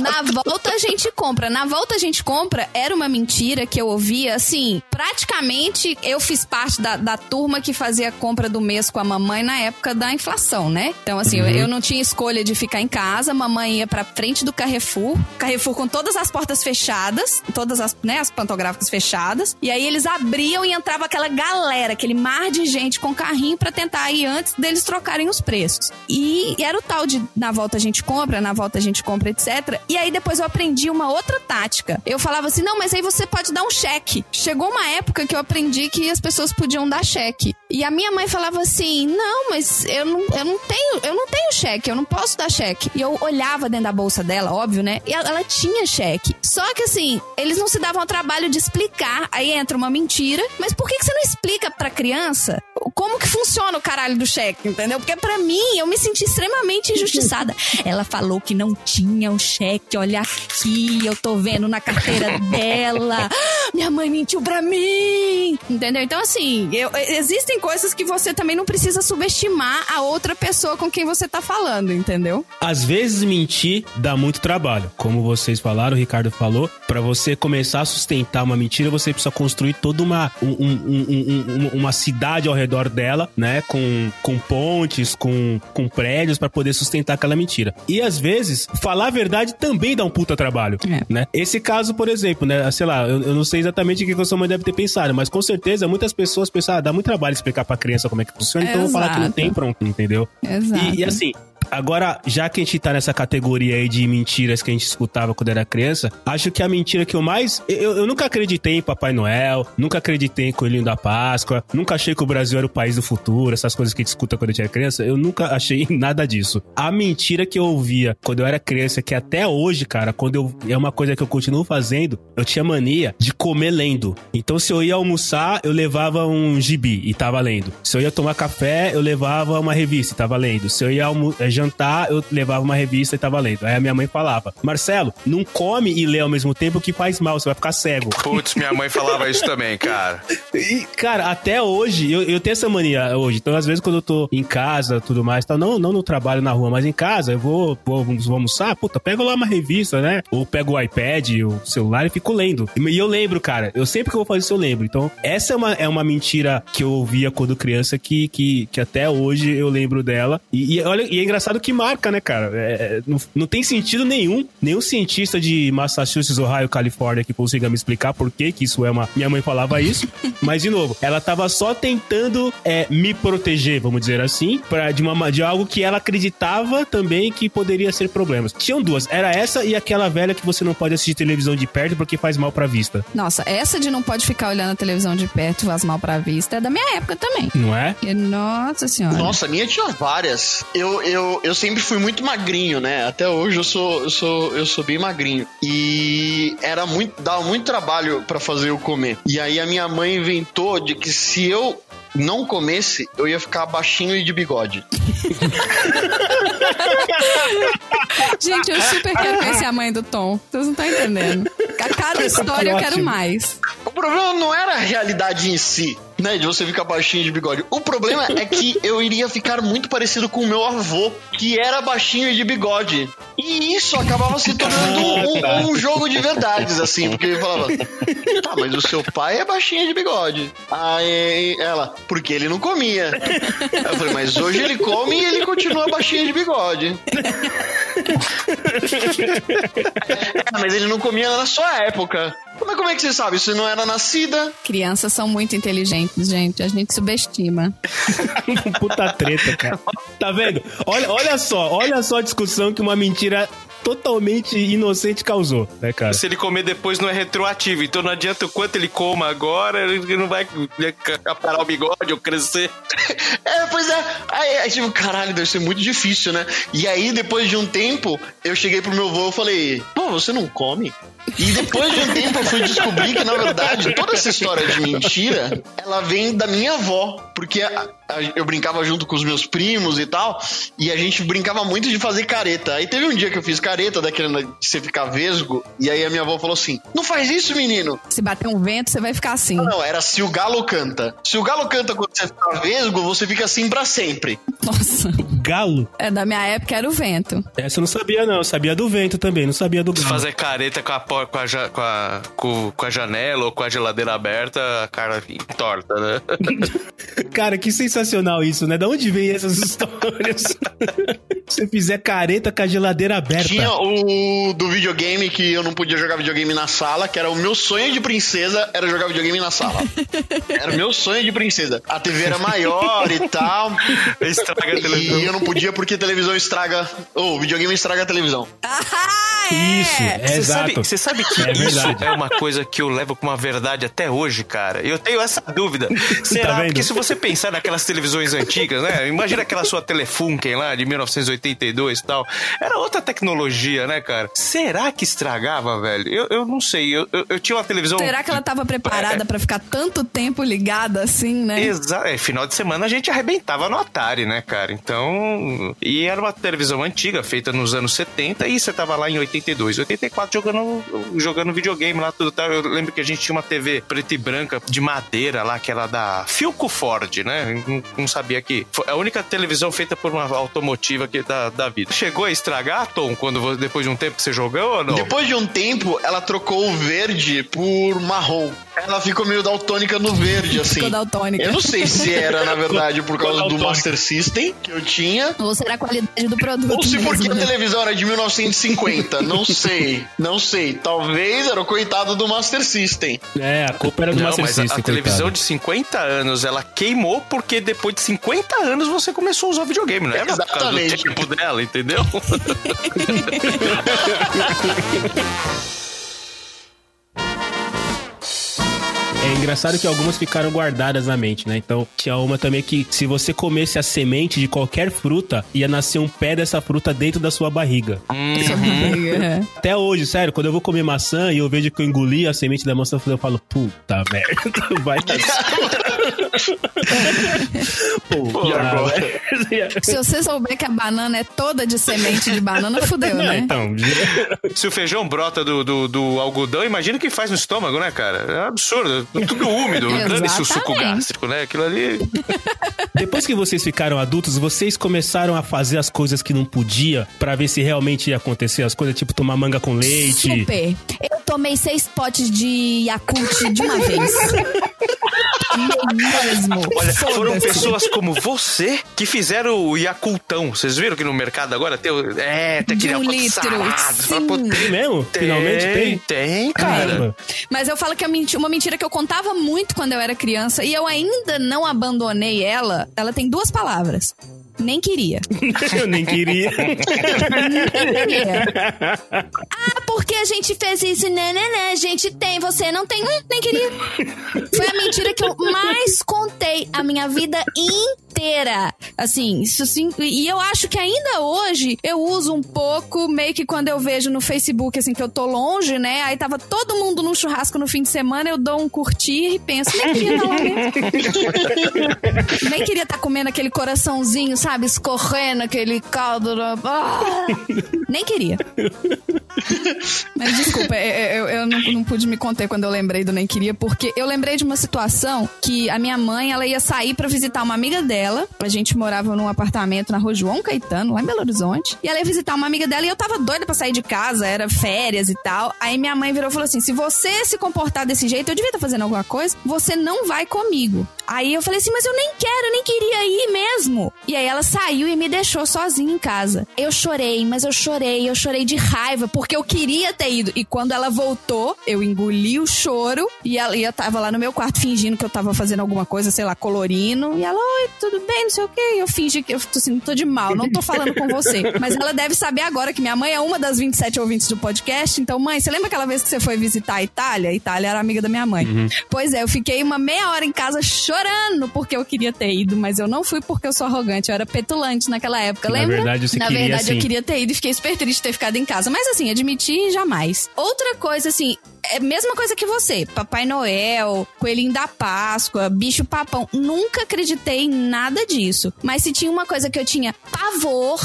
Na volta a gente compra. Na volta a gente compra era uma mentira que eu ouvia, assim, praticamente eu fiz parte da, da turma que fazia a compra do mês com a mamãe na época da inflação, né? Então, assim, eu, eu não tinha escolha de ficar em casa, a mamãe ia pra frente do Carrefour, Carrefour com todas as portas fechadas, todas as, né, as pantográficas fechadas, e aí eles abriam e entrava aquela galera, aquele mar de gente com carrinho pra tentar ir antes deles trocarem os preços. E era o tal de na volta a gente compra, na volta a gente compra, etc. E aí depois eu aprendi uma outra tática. Eu falava assim: não, mas aí você pode dar um cheque. Chegou uma época que eu aprendi que as pessoas podiam dar cheque. E a minha mãe falava assim: não, mas eu não, eu não tenho, eu não tenho cheque, eu não posso dar cheque. E eu olhava dentro da bolsa dela, óbvio, né? E ela, ela tinha cheque. Só que assim, eles não se davam ao trabalho de explicar. Aí entra uma mentira. Mas por que, que você não explica pra criança como que funciona o caralho do cheque, entendeu? Porque pra mim, eu me senti extremamente injustiçada. Ela falou que não tinha o cheque, olha aqui, eu tô vendo na carteira dela. Minha mãe mentiu pra mim, entendeu? Então, assim, eu- existem coisas que você também não precisa subestimar a outra pessoa com quem você tá falando, entendeu? Às vezes mentir dá muito trabalho. Como vocês falaram, o Ricardo falou, pra você começar a sustentar uma mentira, você precisa construir toda uma, um- um- um- um- um- uma cidade ao redor dela, né? Com, com pontes, com, com prédios pra poder sustentar aquela mentira. E às vezes, falar a verdade também dá um puta trabalho, É. né? Esse caso, por exemplo, né? Sei lá, eu, eu não sei exatamente o que a sua mãe deve ter pensado, mas com certeza muitas pessoas pensam, ah, dá muito trabalho explicar pra criança como é que funciona, então eu vou falar que não tem, pronto, entendeu? Exato. E, e assim, agora, já que a gente tá nessa categoria aí de mentiras que a gente escutava quando era criança, acho que a mentira que eu mais. Eu, eu nunca acreditei em Papai Noel, nunca acreditei em Coelhinho da Páscoa, nunca achei que o Brasil era o país do futuro, essas coisas que a gente escuta quando a gente era criança, eu nunca achei nada disso. A mentira que eu ouvia quando eu era criança, que até hoje, cara, quando eu. É uma coisa que eu continuo fazendo, eu tinha mania de comer lendo. Então, se eu ia almoçar, eu levava um gibi e tava lendo. Se eu ia tomar café, eu levava uma revista e tava lendo. Se eu ia almo- eh, jantar, eu levava uma revista e tava lendo. Aí a minha mãe falava: Marcelo, não come e lê ao mesmo tempo que faz mal, você vai ficar cego. Putz, minha mãe falava isso também, cara. E, cara, até hoje, eu, eu tenho essa mania hoje. Então, às vezes, quando eu tô em casa tudo mais, tal, não, não no trabalho na rua, mas em casa, eu vou, vou, vou almoçar, puta, pego lá uma revista, né? Ou pego o iPad, o celular e fico lendo. E eu lembro, cara, eu sempre que eu vou fazer isso, eu lembro. Então, essa é uma, é uma mentira que eu ouvia quando criança que, que, que até hoje eu lembro dela. E, e olha, e é engraçado que marca, né, cara? É, é, não, não tem sentido nenhum, nenhum cientista de Massachusetts, Ohio, Califórnia que consiga me explicar por que que isso é uma. Minha mãe falava isso. mas, de novo, ela tava só tentando é, me proteger, vamos dizer assim, pra, de, uma, de algo que ela acreditava também que poderia ser problemas. Tinham duas. Era essa e aquela velha que você não pode assistir televisão de perto porque faz mal pra vista. Nossa, essa de não pode ficar olhando a televisão de perto e faz mal pra vista é da minha época também. Não é? E, Nossa senhora. Nossa, a minha tinha várias. Eu, eu, eu sempre fui muito magrinho, né? Até hoje eu sou, eu sou, eu sou bem magrinho. E era muito, dava muito trabalho pra fazer eu comer. E aí a minha mãe inventou de que se eu não comesse, eu ia ficar baixinho e de bigode. Gente, eu super quero conhecer a mãe do Tom. Vocês não estão entendendo. A cada história eu quero mais. O problema não era a realidade em si, né? De você ficar baixinho de bigode. O problema é que eu iria ficar muito parecido com o meu avô, que era baixinho de bigode. E isso acabava se tornando um, um jogo de verdades, assim, porque ele falava: Tá, mas o seu pai é baixinho de bigode. Aí ela, porque ele não comia. Eu falei, mas hoje ele come e ele continua baixinho de bigode. É, mas ele não comia na sua época. Mas como é que você sabe? Você não era nascida? Crianças são muito inteligentes, gente. A gente subestima. Puta treta, cara. Tá vendo? Olha, olha só, olha só a discussão que uma mentira totalmente inocente causou, né, cara? Se ele comer depois não é retroativo, então não adianta o quanto ele coma agora, ele não vai aparar o bigode ou crescer. É, pois é. Aí, aí, tipo, caralho, deve ser muito difícil, né? E aí, depois de um tempo, eu cheguei pro meu avô e falei, pô, você não come? E depois de um tempo eu fui descobrir que, na verdade, toda essa história de mentira, ela vem da minha avó. Porque a- eu brincava junto com os meus primos e tal, e a gente brincava muito de fazer careta. Aí teve um dia que eu fiz careta, daquele de você ficar vesgo, e aí a minha avó falou assim: Não faz isso, menino! Se bater um vento, você vai ficar assim. Não, era se o galo canta. Se o galo canta quando você fica vesgo, você fica assim pra sempre. Nossa. Galo? É, da minha época era o vento. Essa eu não sabia, não. Eu sabia do vento também, não sabia do galo. Fazer careta com a, por- com a, com a, com, com a janela ou com a geladeira aberta, a cara torta, né? Cara, que sensacional isso, né? Da onde vem essas histórias? Se você fizer careta com a geladeira aberta. Tinha o do videogame que eu não podia jogar videogame na sala, que era o meu sonho de princesa, era jogar videogame na sala. Era o meu sonho de princesa. A TV era maior e tal. Estraga a televisão. E eu não podia porque televisão estraga. Ou videogame estraga a televisão. Ah, é! Isso, é Você sabe, exato. você sabe que É isso verdade. é uma coisa que eu levo com uma verdade até hoje, cara. Eu tenho essa dúvida. Será? Tá vendo? Porque se você pensar naquelas televisões antigas, né? Imagina aquela sua Telefunken lá de 1982 e tal. Era outra tecnologia, né, cara? Será que estragava, velho? Eu, eu não sei. Eu, eu, eu tinha uma televisão. Será que ela tava preparada pra ficar tanto tempo ligada assim, né? Exato. É, final de semana a gente arrebentava no Atari, né, cara? Então. E era uma televisão antiga, feita nos anos 70, e você tava lá em 82, 84 jogando, jogando videogame lá, tudo tal. Eu lembro que a gente tinha uma TV preta e branca de madeira lá, que era da Philco Ford, né? Não, não sabia que. Foi a única televisão feita por uma automotiva aqui da, da vida. Chegou a estragar, Tom, quando depois de um tempo que você jogou ou não? Depois de um tempo, ela trocou o verde por marrom. Ela ficou meio daltônica no verde, assim. Ficou daltônica. Eu não sei se era, na verdade, por causa do. Master System que eu tinha. Ou será a qualidade do produto Ou se porque mesmo, a né? televisão era de 1950, não sei, não sei. Talvez era o coitado do Master System. É, a culpa era do Não, Master mas a, a System, televisão de 50 anos, ela queimou porque depois de 50 anos você começou a usar videogame, não era por causa do Exatamente. tempo dela, entendeu? É engraçado que algumas ficaram guardadas na mente, né? Então, tinha uma também que se você comesse a semente de qualquer fruta, ia nascer um pé dessa fruta dentro da sua barriga. Barriga, é. Até hoje, sério, quando eu vou comer maçã e eu vejo que eu engoli a semente da maçã, eu falo, puta merda, vai nascer. Pô, E agora? Se você souber que a banana é toda de semente de banana, fudeu, né? Então, Se o feijão brota do, do, do algodão, imagina o que faz no estômago, né, cara? É um absurdo. Tudo úmido. Dane-se o suco gástrico, né? Aquilo ali. depois que vocês ficaram adultos, vocês começaram a fazer as coisas que não podia pra ver se realmente ia acontecer as coisas, tipo tomar manga com leite. Super. Eu tomei seis potes de Yakult de uma vez. Mesmo. Olha, foram pessoas como você que fizeram o Yakultão. Vocês viram que no mercado agora tem o... É, tem aquele um litro, pô, Tem mesmo? Tem, Finalmente tem? Tem, cara. Mas eu falo que é uma mentira que eu contava muito quando eu era criança e eu ainda não abandonei ela. Ela tem duas palavras. Nem queria. Eu nem queria. Nem queria. Ah, porque a gente fez isso, né, né, né? A gente tem, você não tem. Hum, nem queria. Foi a mentira que eu mais contei a minha vida inteira. Assim, isso sim. E eu acho que ainda hoje eu uso um pouco, meio que quando eu vejo no Facebook, assim, que eu tô longe, né? Aí tava todo mundo num churrasco no fim de semana, eu dou um curtir e penso, nem queria estar lá mesmo. Nem queria estar comendo aquele coraçãozinho, sabe? Escorrendo aquele caldo. Ah! Nem queria. Mas desculpa, eu, eu- eu não, não pude me conter quando eu lembrei do Nem Queria, porque eu lembrei de uma situação que a minha mãe, ela ia sair pra visitar uma amiga dela. A gente morava num apartamento na rua João Caetano, lá em Belo Horizonte. E ela ia visitar uma amiga dela e eu tava doida pra sair de casa, era férias e tal. Aí minha mãe virou e falou assim: se você se comportar desse jeito, eu devia estar fazendo alguma coisa, você não vai comigo. Aí eu falei assim, mas eu nem quero, eu nem queria ir mesmo. E aí ela saiu e me deixou sozinha em casa. Eu chorei, mas eu chorei, eu chorei de raiva, porque eu queria ter ido. E quando ela voltou, eu engoli o choro e ela e eu tava lá no meu quarto fingindo que eu tava fazendo alguma coisa, sei lá, colorindo. E ela, oi, tudo bem, não sei o quê. E eu fingi que eu tô assim, tô de mal, não tô falando com você. Mas ela deve saber agora que minha mãe é uma das 27 ouvintes do podcast. Então, mãe, você lembra aquela vez que você foi visitar a Itália? A Itália era amiga da minha mãe. Pois é, eu fiquei uma meia hora em casa chorando porque eu queria ter ido, mas eu não fui porque eu sou arrogante, eu era petulante naquela época, Na lembra? verdade, você Na queria, verdade, eu sim. queria ter ido e fiquei super triste de ter ficado em casa. Mas assim, admitir jamais. Outra coisa, assim, é a mesma coisa que você. Papai Noel, Coelhinho da Páscoa, bicho papão. Nunca acreditei em nada disso. Mas se tinha uma coisa que eu tinha pavor,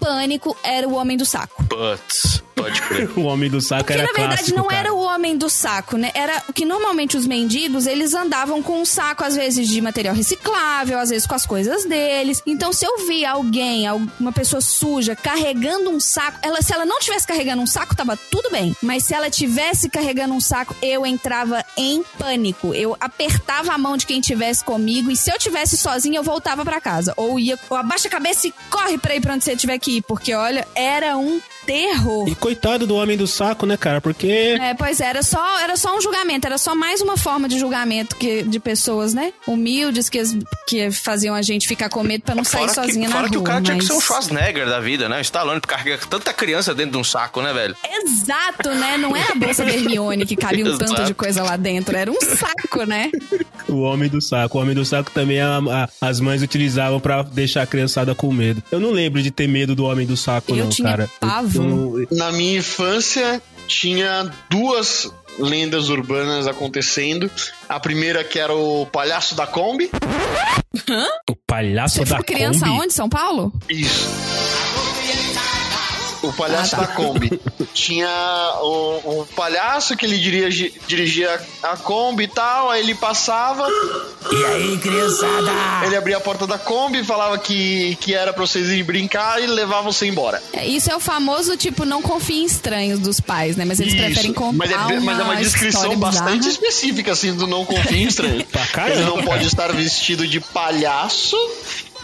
pânico, era o Homem do Saco. Putz, pode crer. O homem do saco Porque era na verdade clássico, não cara. era o homem do saco, né? Era o que normalmente os mendigos, eles andavam com um saco, às vezes de material reciclável, às vezes com as coisas deles. Então, se eu via alguém, uma pessoa suja, carregando um saco, ela, se ela não tivesse carregando um saco, tava tudo bem. Mas se ela tivesse carregando um saco, eu entrava em pânico. Eu apertava a mão de quem tivesse comigo e se eu tivesse sozinha, eu voltava pra casa. Ou ia, ou abaixa a cabeça e corre pra ir pra onde você tiver que ir. Porque, olha, era um E coitado do homem do saco, né, cara? Porque É, pois é, era só, era só um julgamento, era só mais uma forma de julgamento que, de pessoas, né? Humildes que, que faziam a gente ficar com medo pra não sair Fora, que, sozinha na rua. que o cara tinha que mas- ser um Schwarzenegger da vida, né? Stallone carrega tanta criança dentro de um saco, né, velho? Exato, né? Não era a bolsa da Hermione que cabia um tanto de coisa lá dentro, era um saco, né? o homem do saco. O homem do saco também a- a- as mães utilizavam pra deixar a criançada com medo. Eu não lembro de ter medo do homem do saco, Eu não, tinha cara. pavor. Eu- Na minha infância, tinha duas lendas urbanas acontecendo. A primeira que era o palhaço da Kombi. o palhaço Você da foi criança Kombi. onde? São Paulo? Isso. O palhaço Ah, tá. da Kombi. Tinha o, o palhaço que ele dirigi- dirigia a Kombi e tal, aí ele passava, E aí, criançada? ele abria a porta da Kombi, falava que, que era pra vocês irem brincar e levava você embora. É, Isso é o famoso, tipo, não confie em estranhos dos pais, né? Mas eles Isso. preferem contar mas é, uma mas é uma descrição bastante bizarra. específica, assim, do não confia em estranho. Pra caramba, ele não pode estar vestido de palhaço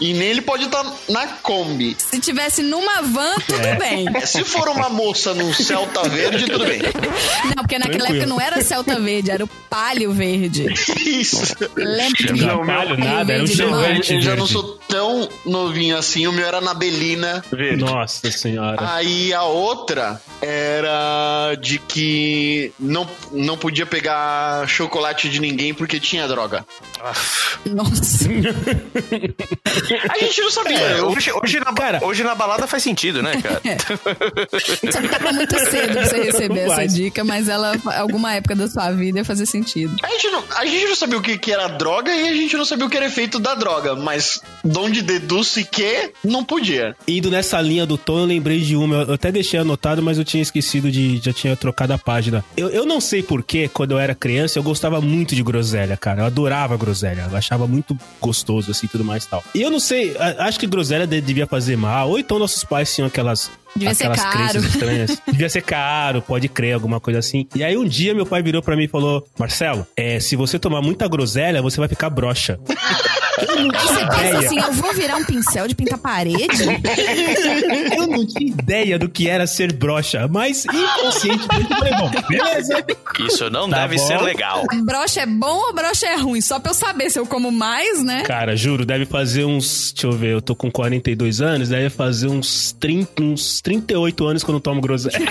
e nem ele pode estar na Kombi. Se tivesse numa van, tudo É. bem. É, Se for uma moça num Celta verde, tudo bem. Não, porque naquela Tranquilo. época não era Celta Verde, era o Palio Verde. Isso. Lembra? Não, Não, meu- palho nada, era um Verde Eu, demais. chevette eu já não sou tão novinho assim, o meu era na Belina verde. Nossa senhora. Aí a outra era de que não, não podia pegar chocolate de ninguém porque tinha droga. Nossa. A gente não sabia. É, hoje, hoje, na, Cara- hoje na balada faz sentido, né, cara? Só que tava muito cedo pra você receber essa dica, mas ela, alguma época da sua vida, ia fazer sentido. A gente, não, a gente não sabia o que, que era droga e a gente não sabia o que era efeito da droga, mas de onde deduz-se que não podia. Indo nessa linha do tom, eu lembrei de uma. Eu até deixei anotado, mas eu tinha esquecido de. Já tinha trocado a página. Eu, eu não sei porquê, quando eu era criança, eu gostava muito de groselha, cara. Eu adorava groselha. Eu achava muito gostoso, assim, tudo mais e tal. E eu não sei, acho que groselha de- devia fazer mal, ou então nossos pais tinham aquelas. Devia ser caro. crenças estranhas. Devia ser caro, pode crer, alguma coisa assim. E aí um dia meu pai virou pra mim e falou: Marcelo, é, se você tomar muita groselha, você vai ficar broxa. Eu não Aí você tinha pensa ideia. assim, eu vou virar um pincel de pintar parede? Eu não tinha ideia do que era ser broxa, mas inconscientemente eu falei, bom, beleza. Isso não Tá deve bom. ser legal. brocha é bom ou brocha é ruim? Só pra eu saber se eu como mais, né? Cara, juro, deve fazer uns. Deixa eu ver, eu tô com 42 anos, deve fazer uns 30, uns 38 anos que eu não tomo groselha.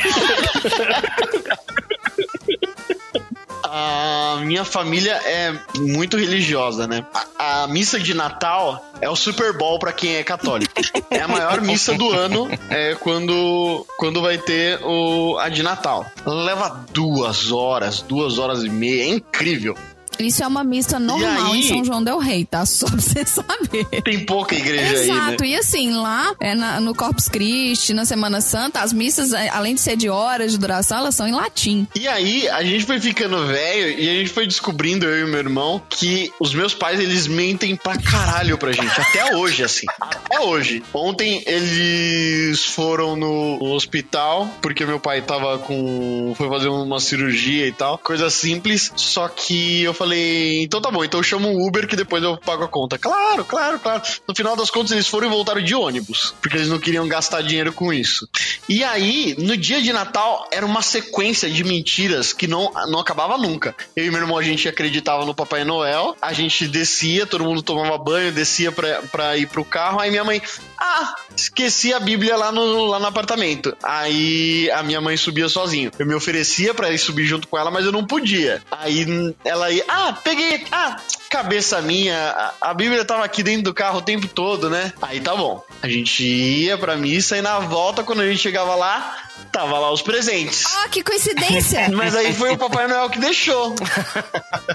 A minha família é muito religiosa, né? A, a missa de Natal é o Super Bowl pra quem é católico. É a maior missa do ano é quando, quando vai ter o, a de Natal. Leva duas horas, duas horas e meia. É incrível. Isso é uma missa normal aí? em São João Del Rei, tá? Só pra você saber. Tem pouca igreja aí, né? Exato, e assim, lá é na- no Corpus Christi, na Semana Santa, as missas, é, além de ser de horas de duração, elas são em latim. E aí, a gente foi ficando velho e a gente foi descobrindo, eu e meu irmão, que os meus pais, eles mentem pra caralho pra gente. Até hoje, assim. Até hoje. Ontem, eles foram no hospital, porque meu pai tava com... Foi fazer uma cirurgia e tal. Coisa simples. Só que eu falei, então tá bom, então eu chamo um Uber que depois eu pago a conta. Claro, claro, claro. No final das contas, eles foram e voltaram de ônibus. Porque eles não queriam gastar dinheiro com isso. E aí, no dia de Natal, era uma sequência de mentiras que não, não acabava nunca. Eu e meu irmão, a gente acreditava no Papai Noel, a gente descia, todo mundo tomava banho, descia pra, pra ir pro carro, aí minha mãe, ah, esqueci a Bíblia lá no, lá no apartamento. Aí a minha mãe subia sozinho. Eu me oferecia pra ir subir junto com ela, mas eu não podia. Aí ela ia, ah, peguei, ah, cabeça minha, a, a Bíblia tava aqui dentro do carro o tempo todo, né? Aí tá bom. A gente ia pra missa e na volta, quando a gente chegava lá, tava lá os presentes. Ah, que coincidência! Mas aí foi o Papai Noel que deixou.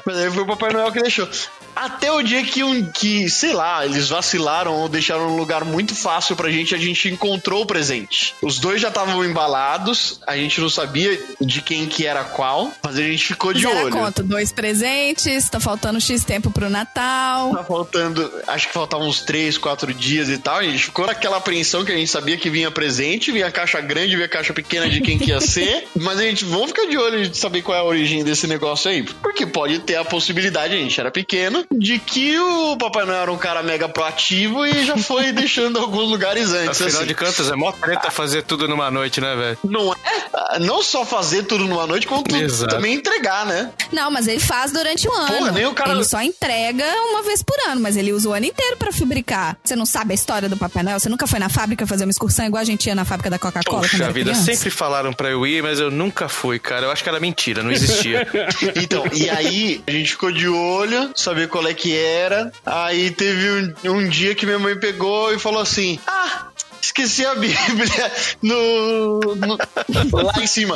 Mas aí foi o Papai Noel que deixou. Até o dia que, um, que, sei lá, eles vacilaram ou deixaram um lugar muito fácil pra gente, a gente encontrou o presente. Os dois já estavam embalados, a gente não sabia de quem que era qual, mas a gente ficou de a olho. conta, dois presentes, tá faltando X tempo pro Natal. Tá faltando, acho que faltavam uns três, quatro dias e tal. A gente ficou naquela apreensão que a gente sabia que vinha presente, vinha caixa grande, vinha caixa pequena de quem que ia ser. Mas a gente, vamos ficar de olho de saber qual é a origem desse negócio aí. Porque pode ter a possibilidade, a gente era pequeno, de que o Papai Noel era um cara mega proativo e já foi deixando alguns lugares antes. Afinal assim. de contas, é mó treta fazer tudo numa noite, né, velho? Não é? Não só fazer tudo numa noite, como também entregar, né? Não, mas ele faz durante o ano. Porra, nem o cara- Ele só entrega uma vez por ano, mas ele usa o ano inteiro pra fabricar. Você não sabe a história do Papai Noel? Você nunca foi na fábrica fazer uma excursão igual a gente ia na fábrica da Coca-Cola Poxa vida, criança? sempre falaram pra eu ir, mas eu nunca fui, cara. Eu acho que era mentira, não existia. Então, e aí a gente ficou de olho, saber qual é que era. Aí teve um, um dia que minha mãe pegou e falou assim: Ah, esqueci a Bíblia no, no- lá em cima.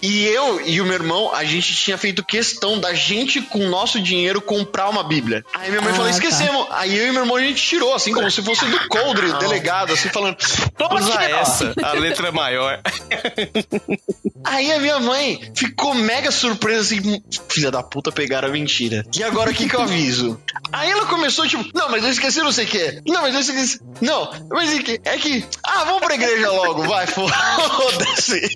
E eu e o meu irmão, a gente tinha feito questão da gente, com o nosso dinheiro, comprar uma Bíblia. Aí minha mãe Ah, falou: tá. esquecemos. Aí eu e meu irmão a gente tirou, assim, como se fosse do coldre, delegado, assim, falando: Toma Usa aqui, ó." essa, a letra maior. Aí a minha mãe ficou mega surpresa assim, filha da puta, pegaram a mentira. E agora o que que eu aviso? Aí ela começou tipo, não, mas eu esqueci não sei o que. Não, mas eu esqueci. Não, mas é que, é que, ah, vamos pra igreja logo, vai, foda-se.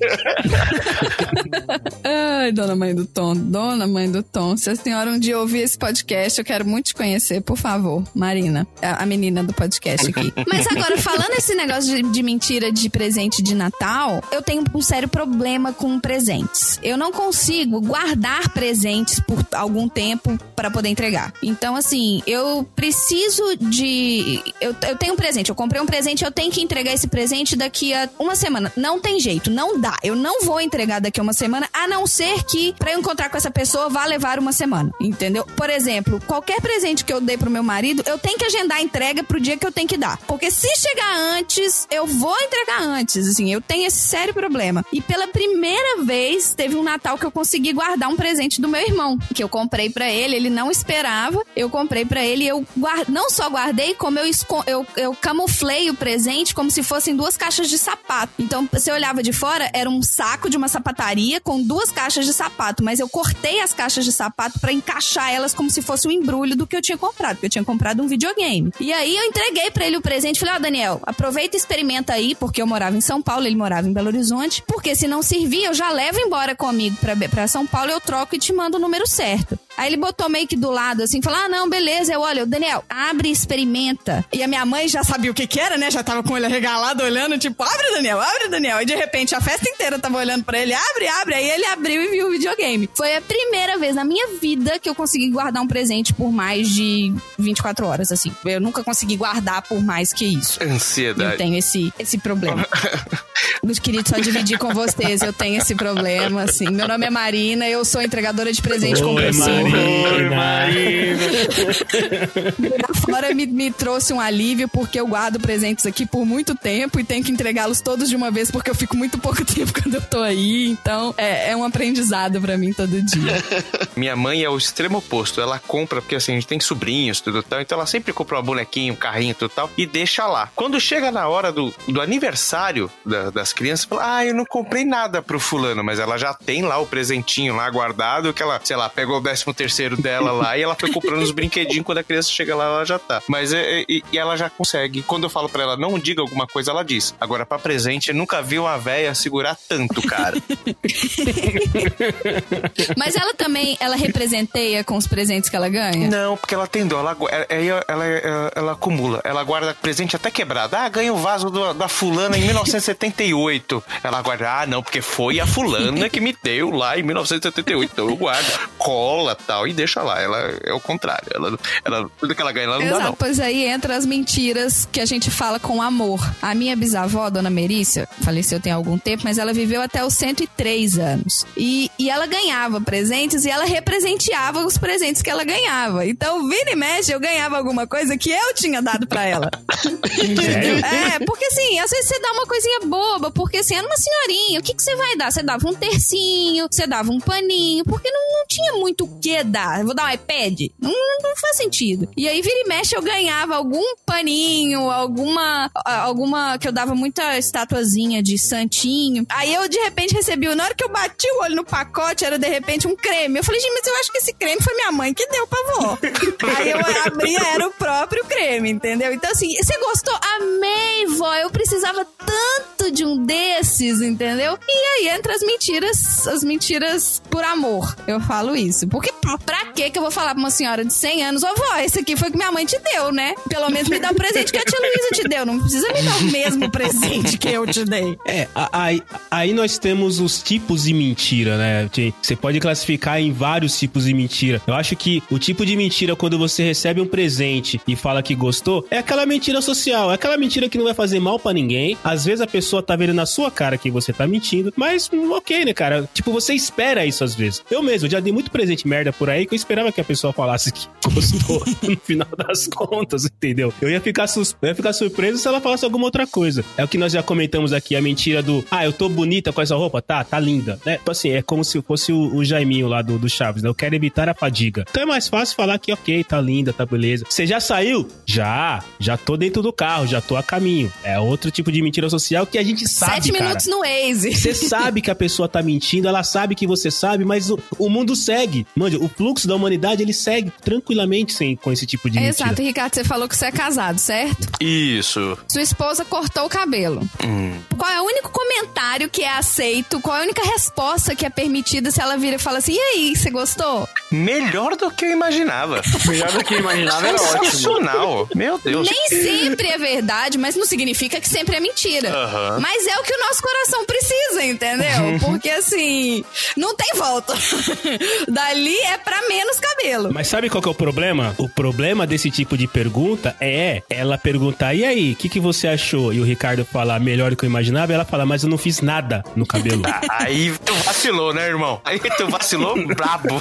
Ai, dona mãe do Tom, dona mãe do Tom. Se a senhora um dia ouvir esse podcast, eu quero muito te conhecer, por favor, Marina, a menina do podcast aqui. Mas agora, falando esse negócio de, de mentira de presente de Natal, eu eu tenho um sério problema com presentes. Eu não consigo guardar presentes por algum tempo para poder entregar. Então, assim, eu preciso de. Eu, eu tenho um presente, eu comprei um presente, eu tenho que entregar esse presente daqui a uma semana. Não tem jeito, não dá. Eu não vou entregar daqui a uma semana, a não ser que para eu encontrar com essa pessoa vá levar uma semana. Entendeu? Por exemplo, qualquer presente que eu dei pro meu marido, eu tenho que agendar a entrega pro dia que eu tenho que dar. Porque se chegar antes, eu vou entregar antes. Assim, eu tenho esse sério problema. E pela primeira vez, teve um Natal que eu consegui guardar um presente do meu irmão, que eu comprei para ele, ele não esperava. Eu comprei para ele eu guard... não só guardei, como eu, esco... eu, eu camuflei o presente como se fossem duas caixas de sapato. Então, você olhava de fora, era um saco de uma sapataria com duas caixas de sapato, mas eu cortei as caixas de sapato para encaixar elas como se fosse um embrulho do que eu tinha comprado, porque eu tinha comprado um videogame. E aí eu entreguei para ele o presente, falei: "Ó, oh, Daniel, aproveita e experimenta aí, porque eu morava em São Paulo, ele morava em Belo Horizonte, porque se não servir, eu já levo embora comigo para São Paulo, eu troco e te mando o número certo". Aí ele botou meio que do lado, assim, falou: Ah, não, beleza. Eu, olha, o Daniel, abre e experimenta. E a minha mãe já sabia o que que era, né? Já tava com ele regalado, olhando, tipo, abre, Daniel, abre, Daniel. E de repente a festa inteira tava olhando pra ele, abre, abre. Aí ele abriu e viu o videogame. Foi a primeira vez na minha vida que eu consegui guardar um presente por mais de 24 horas, assim. Eu nunca consegui guardar por mais que isso. Ansiedade. Eu tenho esse, esse problema. Eu queria só dividir com vocês, eu tenho esse problema, assim. Meu nome é Marina, eu sou entregadora de presente Oi, compulsivo. Marina. Fora me, me trouxe um alívio porque eu guardo presentes aqui por muito tempo e tenho que entregá-los todos de uma vez porque eu fico muito pouco tempo quando eu tô aí. Então é, é um aprendizado para mim todo dia. Minha mãe é o extremo oposto. Ela compra, porque assim, a gente tem sobrinhos, tudo tal. Então ela sempre compra uma bonequinha, um carrinho, tudo tal, e deixa lá. Quando chega na hora do, do aniversário da- das crianças, fala: Ah, eu não comprei nada pro fulano, mas ela já tem lá o presentinho lá guardado, que ela, sei lá, pegou o décimo terceiro dela lá e ela foi comprando os brinquedinhos. Quando a criança chega lá, ela já tá. Mas é, é- e, ela já consegue. Quando eu falo pra ela, não diga alguma coisa, ela diz. Agora, pra presente, eu nunca vi uma véia segurar tanto, cara. Mas ela também, ela representeia com os presentes que ela ganha? Não, porque ela tem dó. Ela, é- é- ela, ela, ela acumula. Ela guarda presente até quebrado. Ah, ganha o vaso do- da fulana em 1978. Ela guarda. Ah, não, porque foi a fulana que me deu lá em 1978. Então eu guardo. Cola tal. E deixa lá. Ela é o contrário. Ela, ela, tudo que ela ganha, ela não dá, Exato, não. pois aí entra as mentiras que a gente fala com amor. A minha bisavó, Dona Merícia, faleceu tem algum tempo, mas ela viveu até os 103 anos. E, e ela ganhava presentes e ela representeava os presentes que ela ganhava. Então, vira e mexe, eu ganhava alguma coisa que eu tinha dado pra ela. É, porque assim, às vezes você dá uma coisinha boba, porque assim, era uma senhorinha, o que, que você vai dar? Você dava um tercinho, você dava um paninho, porque não, não tinha muito o que dar. Eu vou dar um iPad? Não, não faz sentido. E aí, vira e mexe, eu ganhava algum paninho, alguma, alguma, que eu dava muita estatuazinha de santinho. Aí eu, de repente, recebi, na hora que eu bati o olho no pacote, era de repente um creme. Eu falei, gente, mas eu acho que esse creme foi minha mãe que deu pra vó. aí eu abri, era o próprio creme, entendeu? Então, assim, você gostou? Amei, vó. Eu precisava tanto de um desses, entendeu? E aí entra as mentiras, as mentiras por amor. Eu falo isso. Porque pra, que que eu vou falar pra uma senhora de 100 anos, ô vó, esse aqui foi que minha mãe te deu, né? Pelo menos me dá o presente que a tia Luísa te deu. Não precisa me dar o mesmo presente que eu te dei. É, aí, aí nós temos os tipos de mentira, né? Você pode classificar em vários tipos de mentira. Eu acho que o tipo de mentira quando você recebe um presente e fala que gostou é aquela mentira social, é aquela mentira que não vai fazer mal pra ninguém. Às vezes a pessoa tá vendo na sua cara que você tá mentindo, mas hum, ok, né, cara? Tipo, você espera isso às vezes. Eu mesmo já dei muito presente merda por aí que eu esperava que a pessoa falasse que gostou no final das contas, entendeu? Eu ia ficar, sus... eu ia ficar surpreso se ela falasse alguma outra coisa. É o que nós já comentamos aqui, a mentira do ah, eu tô bonita com essa roupa, tá, tá linda, né? Tipo assim, é como se fosse o, o Jaiminho lá do, do Chaves, né? Eu quero evitar a fadiga. Então é mais fácil falar que ok, tá linda, tá beleza. Você já saiu? Já, já tô dentro do carro, já tô a caminho. É outro tipo de mentira social que a gente sabe, Sete cara. minutos no Waze. Você sabe que a pessoa tá mentindo, ela sabe que você sabe, mas o, o mundo segue. Manja, o fluxo da humanidade, ele segue tranquilamente sem, com esse tipo de mentira. Exato, Ricardo, você falou que você é casado, certo? Isso. Sua esposa cortou o cabelo. Hum. Qual é o único comentário que é aceito? Qual é a única resposta que é permitida se ela vira e fala assim: e aí, você gostou? Melhor do que eu imaginava. Melhor do que eu imaginava era ótimo. Sensacional. Meu Deus. Nem sempre é verdade, mas não significa que sempre é mentira. Aham. Mas é o que o nosso coração precisa, entendeu? Porque assim, não tem volta. Dali é pra menos cabelo. Mas sabe qual que é o problema? O problema desse tipo de pergunta é ela perguntar, e aí, o que, que você achou? E o Ricardo falar melhor do que eu imaginava, e ela fala, mas eu não fiz nada no cabelo. Aí tu vacilou, né, irmão? Aí tu vacilou brabo.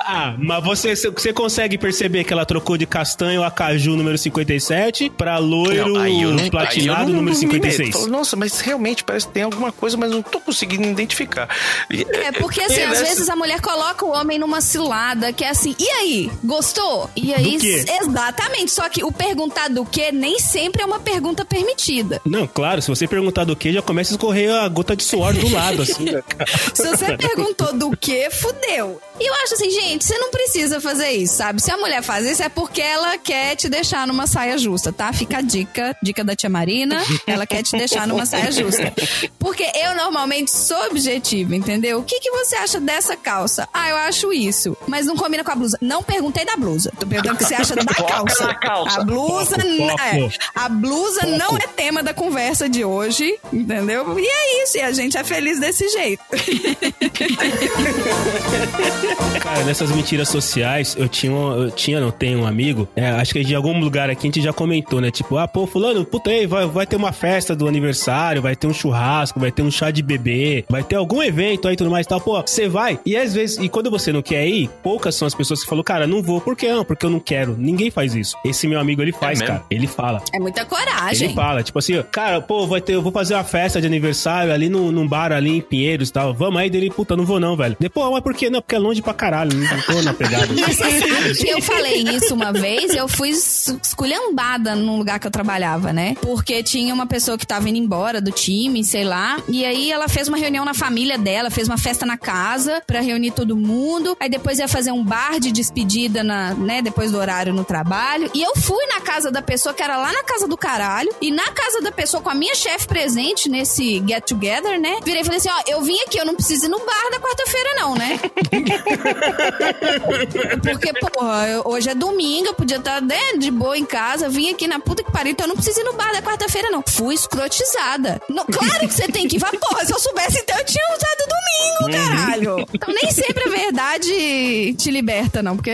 ah, mas você, você consegue perceber que ela trocou de castanho a caju número 57 pra loiro Não, não- platinado não- número não me meto. 56. Falo, Nossa, mas realmente parece que tem alguma coisa, mas não tô conseguindo identificar. É porque assim, e às nessa- vezes a mulher coloca o homem numa cilada que é assim, e aí, gostou? E aí, Do quê? exatamente. Só que o perguntar do que nem sempre é uma pergunta permitida. Não, claro, se você perguntar do que, já começa a escorrer a gota de suor do lado, assim. né? Se você perguntou do que, fudeu. E eu acho assim, gente, você não precisa fazer isso, sabe? Se a mulher faz isso, é porque ela quer te deixar numa saia justa, tá? Fica a dica, dica da tia Marina, ela quer te deixar numa saia justa. Porque eu normalmente sou objetiva, entendeu? O que, que você acha dessa calça? Ah, eu acho isso. Mas não combina com a blusa. Não perguntei da blusa. Tô perguntando o que você acha da calça. calça. A blusa, Foco, é, a blusa não é tema da conversa de hoje, entendeu? E é isso, e a gente é feliz desse jeito. Cara, nessas mentiras sociais, eu tinha, eu tinha, não tenho um amigo, é, acho que de algum lugar aqui a gente já comentou, né? Tipo, ah, pô, fulano, puta aí, vai, vai ter uma festa do aniversário, vai ter um churrasco, vai ter um chá de bebê, vai ter algum evento aí e tudo mais e tal. Pô, você vai? E às vezes, e quando você não quer ir, poucas são as pessoas que falam, cara, não vou. Por que não? Porque eu não quero. Ninguém faz isso. Esse meu amigo, ele faz, mesmo? cara. Ele fala. É muita coragem. Ele fala, tipo assim, cara, pô, vai ter, eu vou fazer uma festa de aniversário ali num, num bar ali em Pinheiros e tal. Vamos aí dele, puta, não vou não, velho. Depois, mas por quê? Não, porque é longe pra caralho, não tô na pegada. Mas você sabe que eu falei isso uma vez, eu fui es- esculhambada num lugar que eu trabalhava, né? Porque tinha uma pessoa que tava indo embora do time, sei lá, e aí ela fez uma reunião na família dela, fez uma festa na casa pra reunir todo mundo, aí depois ia fazer um bar de despedida na, né, depois do horário no trabalho, e eu fui na casa da pessoa que era lá na casa do caralho, e na casa da pessoa com a minha chefe presente nesse get together, né? Virei e falei assim, ó, eu vim aqui, eu não preciso ir no bar da quarta-feira não, né? Porque, porra, eu- hoje é domingo, eu podia estar né, de boa em casa, vim aqui na puta que pariu, então eu não preciso ir no bar da quarta-feira, não. Fui escrotizada. Não, claro que você tem que ir. Porra, se eu soubesse, então eu tinha usado domingo, caralho. Então nem sempre a verdade te liberta, não, porque.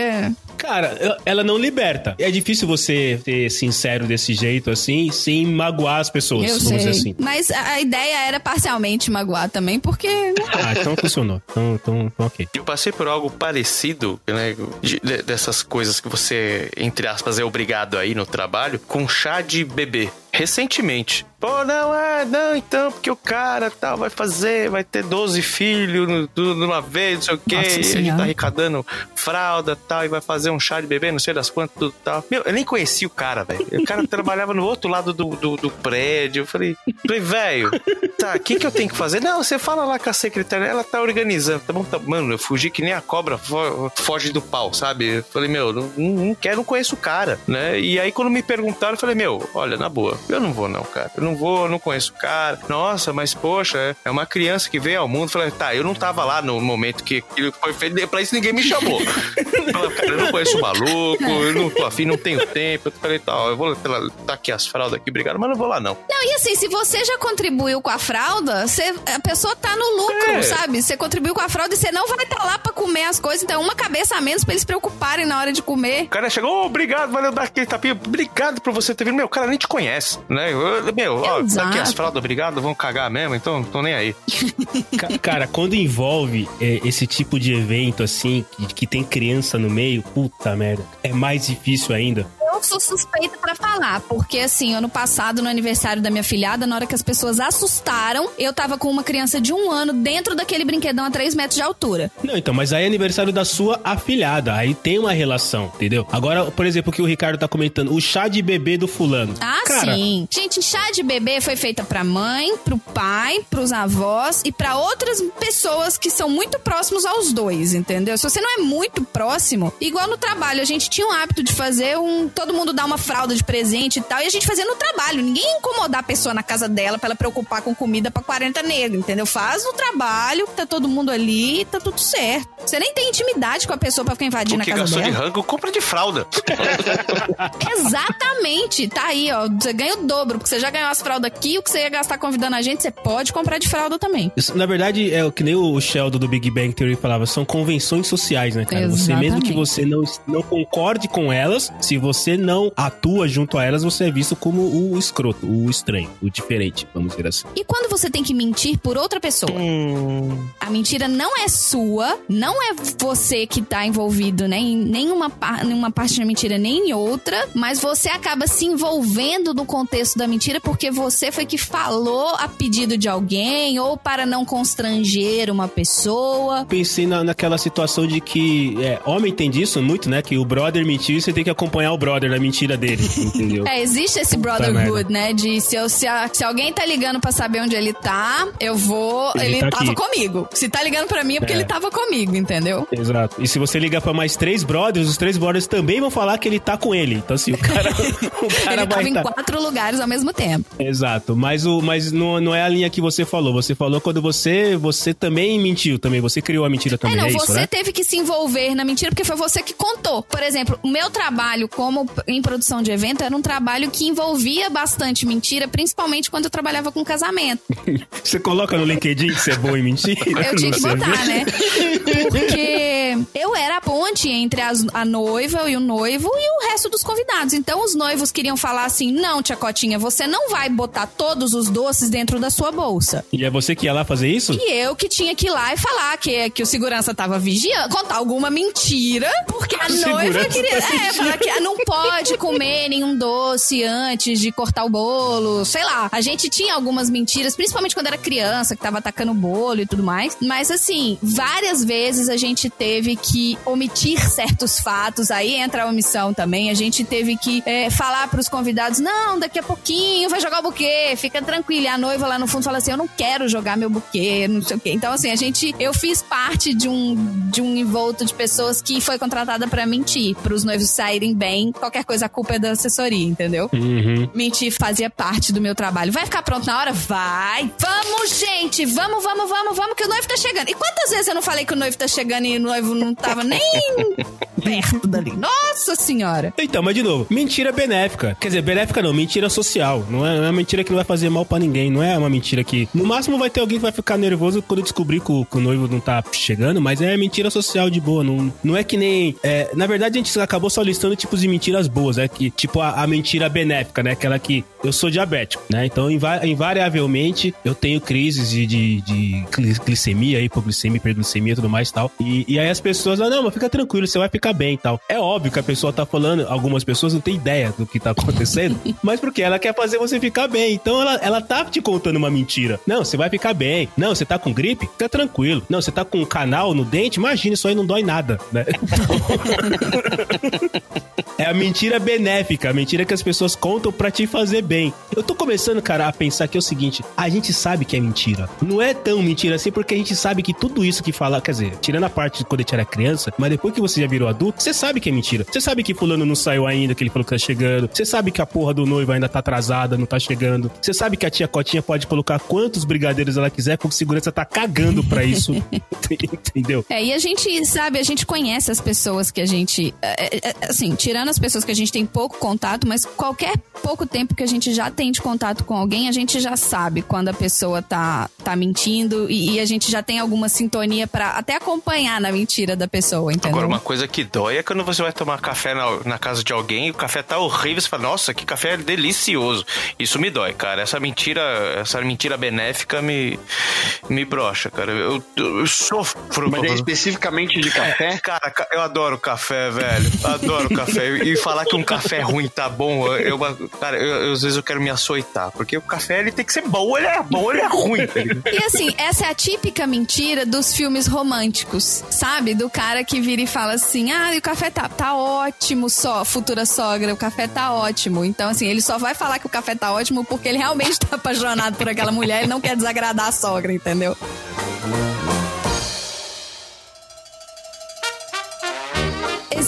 Cara, ela não liberta. É difícil você ser sincero desse jeito, assim, sem magoar as pessoas, Eu vamos sei. dizer assim. Mas a ideia era parcialmente magoar também, porque. Ah, então funcionou. Então, então, então ok. Eu passei por algo parecido, né? de- de- dessas coisas que você, entre aspas, é obrigado aí no trabalho, com chá de bebê. Recentemente. Pô, não, é, não, então, porque o cara tal vai fazer, vai ter 12 filhos tudo numa vez, não sei o quê, Nossa a gente tá arrecadando fralda tal, e vai fazer um chá de bebê, não sei das quantas, tudo tal. Meu, eu nem conhecia o cara, velho. O cara trabalhava no outro lado do, do, do prédio. Eu falei, falei, velho, tá, o que, que eu tenho que fazer? Não, você fala lá com a secretária, ela tá organizando. Tá bom, tá. Mano, eu fugi que nem a cobra fo- foge do pau, sabe? Eu falei, meu, não, não, não quero, não conheço o cara, né? E aí, quando me perguntaram, eu falei, meu, olha, na boa, eu não vou, não, cara. Eu não vou, eu não conheço o cara. Nossa, mas poxa, é- é uma criança que veio ao mundo. Falei, tá, eu não tava lá no momento que aquilo foi feito, pra isso ninguém me chamou. Eu falei, cara, eu não conheço o maluco, eu não tô afim, não tenho tempo. Eu falei, tá, ó, eu vou tá aqui as fraldas aqui, obrigado, mas não vou lá, não. Não, e assim, se você já contribuiu com a fralda, você- a pessoa tá no lucro, É. sabe? Você contribuiu com a fralda e você não vai estar lá pra comer as coisas, então uma cabeça a menos pra eles se preocuparem na hora de comer. O cara chegou, "Ô, obrigado, valeu dar aquele tapinha, obrigado por você ter vindo. Meu, o cara nem te conhece, né? Eu- Meu, ó, Exato. daqui as fraldas, obrigado, vão cagar mesmo, então não tô nem aí. Ca- Cara, quando envolve é, esse tipo de evento, assim, que, que tem criança no meio, puta merda, é mais difícil ainda. Eu sou suspeita pra falar, porque assim, ano passado, no aniversário da minha filhada, na hora que as pessoas assustaram, eu tava com uma criança de um ano dentro daquele brinquedão a 3 metros de altura. Não, então, mas aí é aniversário da sua afilhada, aí tem uma relação, entendeu? Agora, por exemplo, o que o Ricardo tá comentando, o chá de bebê do fulano. Ah, Cara, sim. Gente, chá de bebê foi feita pra mãe, pro pai, pros avós e pra outras pessoas que são muito próximos aos dois, entendeu? Se você não é muito próximo, igual no trabalho, a gente tinha o hábito de fazer um. Todo todo mundo dar uma fralda de presente e tal. E a gente fazia no trabalho. Ninguém ia incomodar a pessoa na casa dela pra ela preocupar com comida pra 40 negros, entendeu? Faz o trabalho, tá todo mundo ali, tá tudo certo. Você nem tem intimidade com a pessoa pra ficar invadindo Porque a casa gastou de dela. rango, compra de fralda. Exatamente. Tá aí, ó. Você ganha o dobro, porque você já ganhou as fraldas aqui, o que você ia gastar convidando a gente, você pode comprar de fralda também. Isso, na verdade, é o que nem o Sheldon do Big Bang Theory falava, são convenções sociais, né, cara? Você mesmo que Exatamente. você não, não concorde com elas, se você não atua junto a elas, você é visto como o escroto, o estranho, o diferente, vamos dizer assim. E quando você tem que mentir por outra pessoa? A mentira não é sua, não é você que tá envolvido né, em nenhuma, nenhuma parte da mentira, nem em outra, mas você acaba se envolvendo no contexto da mentira porque você foi que falou a pedido de alguém ou para não constranger uma pessoa. Pensei na, naquela situação de que é, homem tem disso muito, né? Que o brother mentiu e você tem que acompanhar o brother na mentira dele, entendeu? É, existe esse brotherhood, né? De se, eu, se, a- se alguém tá ligando pra saber onde ele tá, eu vou. Ele Ele, tá tava aqui. comigo. Se tá ligando pra mim é porque É. ele tava comigo, entendeu? Exato. E se você ligar pra mais três brothers, os três brothers também vão falar que ele tá com ele. Então, assim, o cara, o cara ele tava em tá... quatro lugares ao mesmo tempo. Exato. Mas, o, mas não, não é a linha que você falou. Você falou quando você você também mentiu também. Você criou a mentira É, também. não, É, isso, você né? teve que se envolver na mentira porque foi você que contou. Por exemplo, o meu trabalho como em produção de evento era um trabalho que envolvia bastante mentira, principalmente quando eu trabalhava com casamento. Você coloca no LinkedIn que você é bom em mentira? Eu tinha que botar, né? Porque eu era a ponte entre as- a noiva e o noivo e o resto dos convidados. Então os noivos queriam falar assim: não, tia Cotinha, você não vai botar todos os doces dentro da sua bolsa. E é você que ia lá fazer isso? E eu que tinha que ir lá e falar que, que o segurança tava vigiando, contar alguma mentira, porque a noiva segurança queria. tá É, falar que ah, não pode comer nenhum doce antes de cortar o bolo. Sei lá. A gente tinha algumas mentiras, principalmente quando era criança, que tava atacando o bolo e tudo mais. Mas assim, várias vezes a gente teve que omitir certos fatos. Aí entra a omissão também. A gente teve que é, falar pros convidados: não, daqui a pouquinho vai jogar o buquê, fica tranquilo. E a noiva lá no fundo fala assim: eu não quero jogar meu buquê, não sei o quê. Então, assim, a gente. Eu fiz parte de um, de um envolto de pessoas que foi contratada pra mentir, pros noivos saírem bem. Qualquer coisa, a culpa é da assessoria, entendeu? Uhum. Mentir fazia parte do meu trabalho. Vai ficar pronto na hora? Vai! Vamos, gente! Vamos, vamos, vamos, vamos, que o noivo tá chegando. E quantas vezes eu não falei que o noivo tá chegando e o noivo não tava nem perto dali? Nossa senhora! Então, mas de novo, mentira benéfica. Quer dizer, benéfica não, mentira social. Não é, não é uma mentira que não vai fazer mal pra ninguém. Não é uma mentira que. No máximo vai ter alguém que vai ficar nervoso quando descobrir que o, que o noivo não tá chegando, mas é mentira social de boa. Não, não é que nem. é, na verdade, a gente acabou só listando tipos de mentiras boas, né? Que, tipo a, a mentira benéfica, né? Aquela que eu sou diabético, né? Então, inva- invariavelmente, eu tenho crises de, de, de gli- glicemia, hipoglicemia, hiperglicemia e tudo mais e tal. E, e aí as pessoas, ah, não, mas fica tranquilo, você vai ficar bem e tal. É óbvio que a pessoa tá falando, algumas pessoas não têm ideia do que tá acontecendo, mas porque ela quer fazer você ficar bem. Então ela, ela tá te contando uma mentira. Não, você vai ficar bem. Não, você tá com gripe? Fica tranquilo. Não, você tá com um canal no dente? Imagina, isso aí não dói nada, né? É a mentira benéfica, a mentira que as pessoas contam pra te fazer bem. Eu tô começando, cara, a pensar que é o seguinte: a gente sabe que é mentira. Não é tão mentira assim, porque a gente sabe que tudo isso que fala, quer dizer, tirando a parte de quando a gente era criança, mas depois que você já virou adulto, você sabe que é mentira. Você sabe que fulano não saiu ainda, que ele falou que tá chegando. Você sabe que a porra do noivo ainda tá atrasada, não tá chegando. Você sabe que a tia Cotinha pode colocar quantos brigadeiros ela quiser, porque segurança tá cagando pra isso. Entendeu? É, e a gente, sabe, a gente conhece as pessoas que a gente. é, é, é, assim, tirando as pessoas que a gente tem pouco contato, mas qualquer pouco tempo que a gente já tem de contato com alguém, a gente já sabe quando a pessoa tá, tá mentindo e, e a gente já tem alguma sintonia pra até acompanhar na mentira da pessoa, entendeu? Agora, uma coisa que dói é quando você vai tomar café na, na casa de alguém e o café tá horrível, você fala, nossa, que café delicioso. Isso me dói, cara. Essa mentira, essa mentira benéfica me, me brocha, cara. Eu, eu, eu sofro. Mas é especificamente de café? Cara, ca- eu adoro café, velho. Adoro café. E falar que um café ruim tá bom, eu, cara, eu- eu- vezes eu quero me açoitar. Porque o café, ele tem que ser bom, ele é bom, ele é ruim, tá? E assim, essa é a típica mentira dos filmes românticos, sabe? Do cara que vira e fala assim: ah, o café tá, tá ótimo, só, futura sogra, o café tá ótimo. Então, assim, ele só vai falar que o café tá ótimo porque ele realmente tá apaixonado por aquela mulher e não quer desagradar a sogra, entendeu?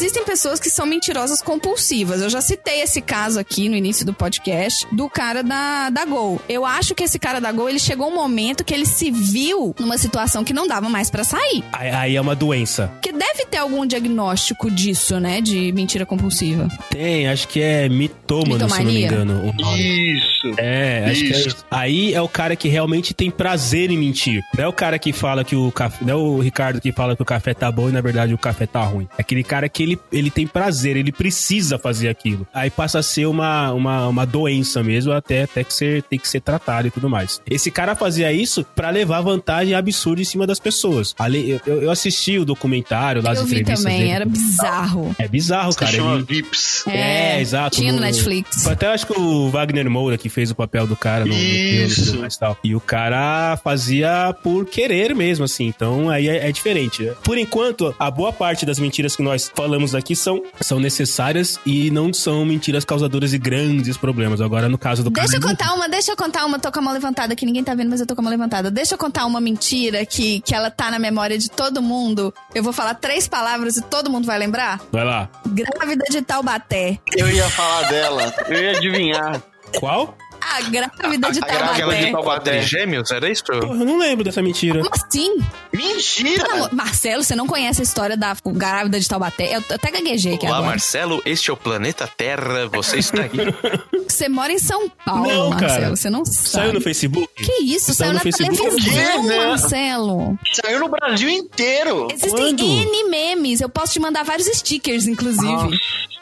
Existem pessoas que são mentirosas compulsivas. Eu já citei esse caso aqui no início do podcast do cara da, da Gol. Eu acho que esse cara da Gol, ele chegou um momento que ele se viu numa situação que não dava mais pra sair. Aí, aí é uma doença. Que deve ter algum diagnóstico disso, né? De mentira compulsiva. Tem, acho que é mitômano, se eu não me Mitomania? engano. o nome. Isso. É, acho que é Isso. isso. Aí é o cara que realmente tem prazer em mentir. Não é o cara que fala que o café. Não é o Ricardo que fala que o café tá bom e na verdade o café tá ruim. É aquele cara que ele, ele tem prazer, ele precisa fazer aquilo. Aí passa a ser uma, uma, uma doença mesmo, até, até que ser, tem que ser tratado e tudo mais. Esse cara fazia isso pra levar vantagem absurda em cima das pessoas. Ali, eu, eu assisti o documentário lá, as eu vi entrevistas também, dele. era bizarro. É bizarro, Se cara. chama Ele- Vips. é, exato. Tinha no Netflix. Até acho que o Wagner Moura que fez o papel do cara no, no filme e Isso. tudo mais e tal. E o cara fazia por querer mesmo, assim. Então aí é, é diferente. Por enquanto, a boa parte das mentiras que nós falamos aqui são, são necessárias e não são mentiras causadoras de grandes problemas. Agora, no caso do Deixa eu cara. contar uma, deixa eu contar uma, tô com a mão levantada aqui, ninguém tá vendo, mas eu tô com a mão levantada. Deixa eu contar uma mentira que, que ela tá na memória de todo mundo. Eu vou falar três palavras e todo mundo vai lembrar? Vai lá. Grávida de Taubaté. Eu ia falar dela. Eu ia adivinhar. Qual? A grávida de A grávida Aquela de Taubaté. Taubaté Gêmeos, era isso? Porra, eu não lembro dessa mentira. Como assim? Mentira! Não, Marcelo, você não conhece a história da grávida de Taubaté? Eu até gaguejei aqui Olá, agora. Marcelo, este é o Planeta Terra, você está aqui. Você mora em São Paulo, Não, Marcelo. cara. Você não sabe. Saiu no Facebook? Que isso? Saiu Saiu no na Facebook? televisão, né? Marcelo. Saiu no Brasil inteiro. Existem Quando? N memes. Eu posso te mandar vários stickers, inclusive.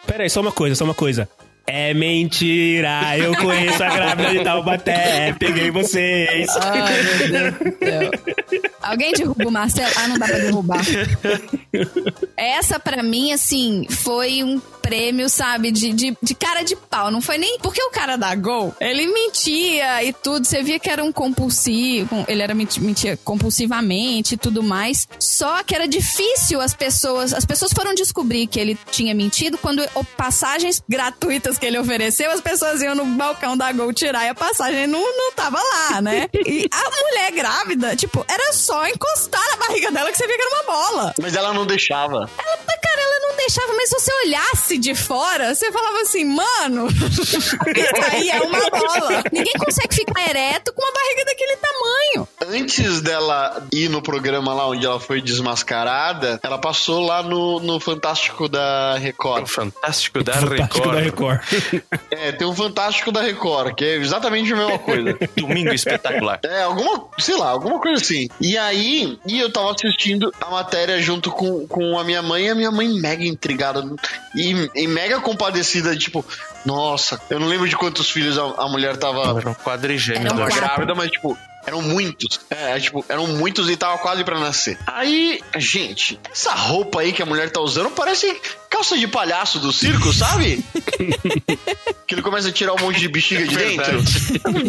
Pera aí, só uma coisa, só uma coisa. É mentira, eu conheço a grávida de Taubaté, peguei vocês. Ai, meu Deus. Alguém derruba o Marcelo? Ah, não dá pra derrubar. Essa, pra mim, assim, foi um prêmio, sabe, de, de, de cara de pau. Não foi nem. Porque o cara da Gol, ele mentia e tudo. Você via que era um compulsivo. Ele era menti- mentia compulsivamente e tudo mais. Só que era difícil as pessoas. As pessoas foram descobrir que ele tinha mentido quando passagens gratuitas que ele ofereceu, as pessoas iam no balcão da Gol tirar e a passagem não, não tava lá, né? E a mulher grávida, tipo, era só encostar na barriga dela que você via que era uma bola. Mas ela não deixava. Mas, cara, ela não deixava, mas se você olhasse de fora, você falava assim, mano, isso aí é uma bola. Ninguém consegue ficar ereto com uma barriga daquele tamanho. Antes dela ir no programa lá onde ela foi desmascarada, ela passou lá no, no Fantástico da O Record. Fantástico da Fantástico Record. da Record. É, tem um Fantástico da Record, que é exatamente a mesma coisa. Domingo espetacular. É, alguma, sei lá, alguma coisa assim. E aí, e eu tava assistindo a matéria junto com, com a minha mãe, e a minha mãe mega intrigada e, e mega compadecida, tipo, nossa, eu não lembro de quantos filhos a, a mulher tava, Era um quadrigêmeo Era um grávida, mas tipo. Eram muitos. É, tipo, eram muitos e tava quase pra nascer. Aí, gente, essa roupa aí que a mulher tá usando parece calça de palhaço do circo, sabe? que ele começa a tirar um monte de bexiga de dentro.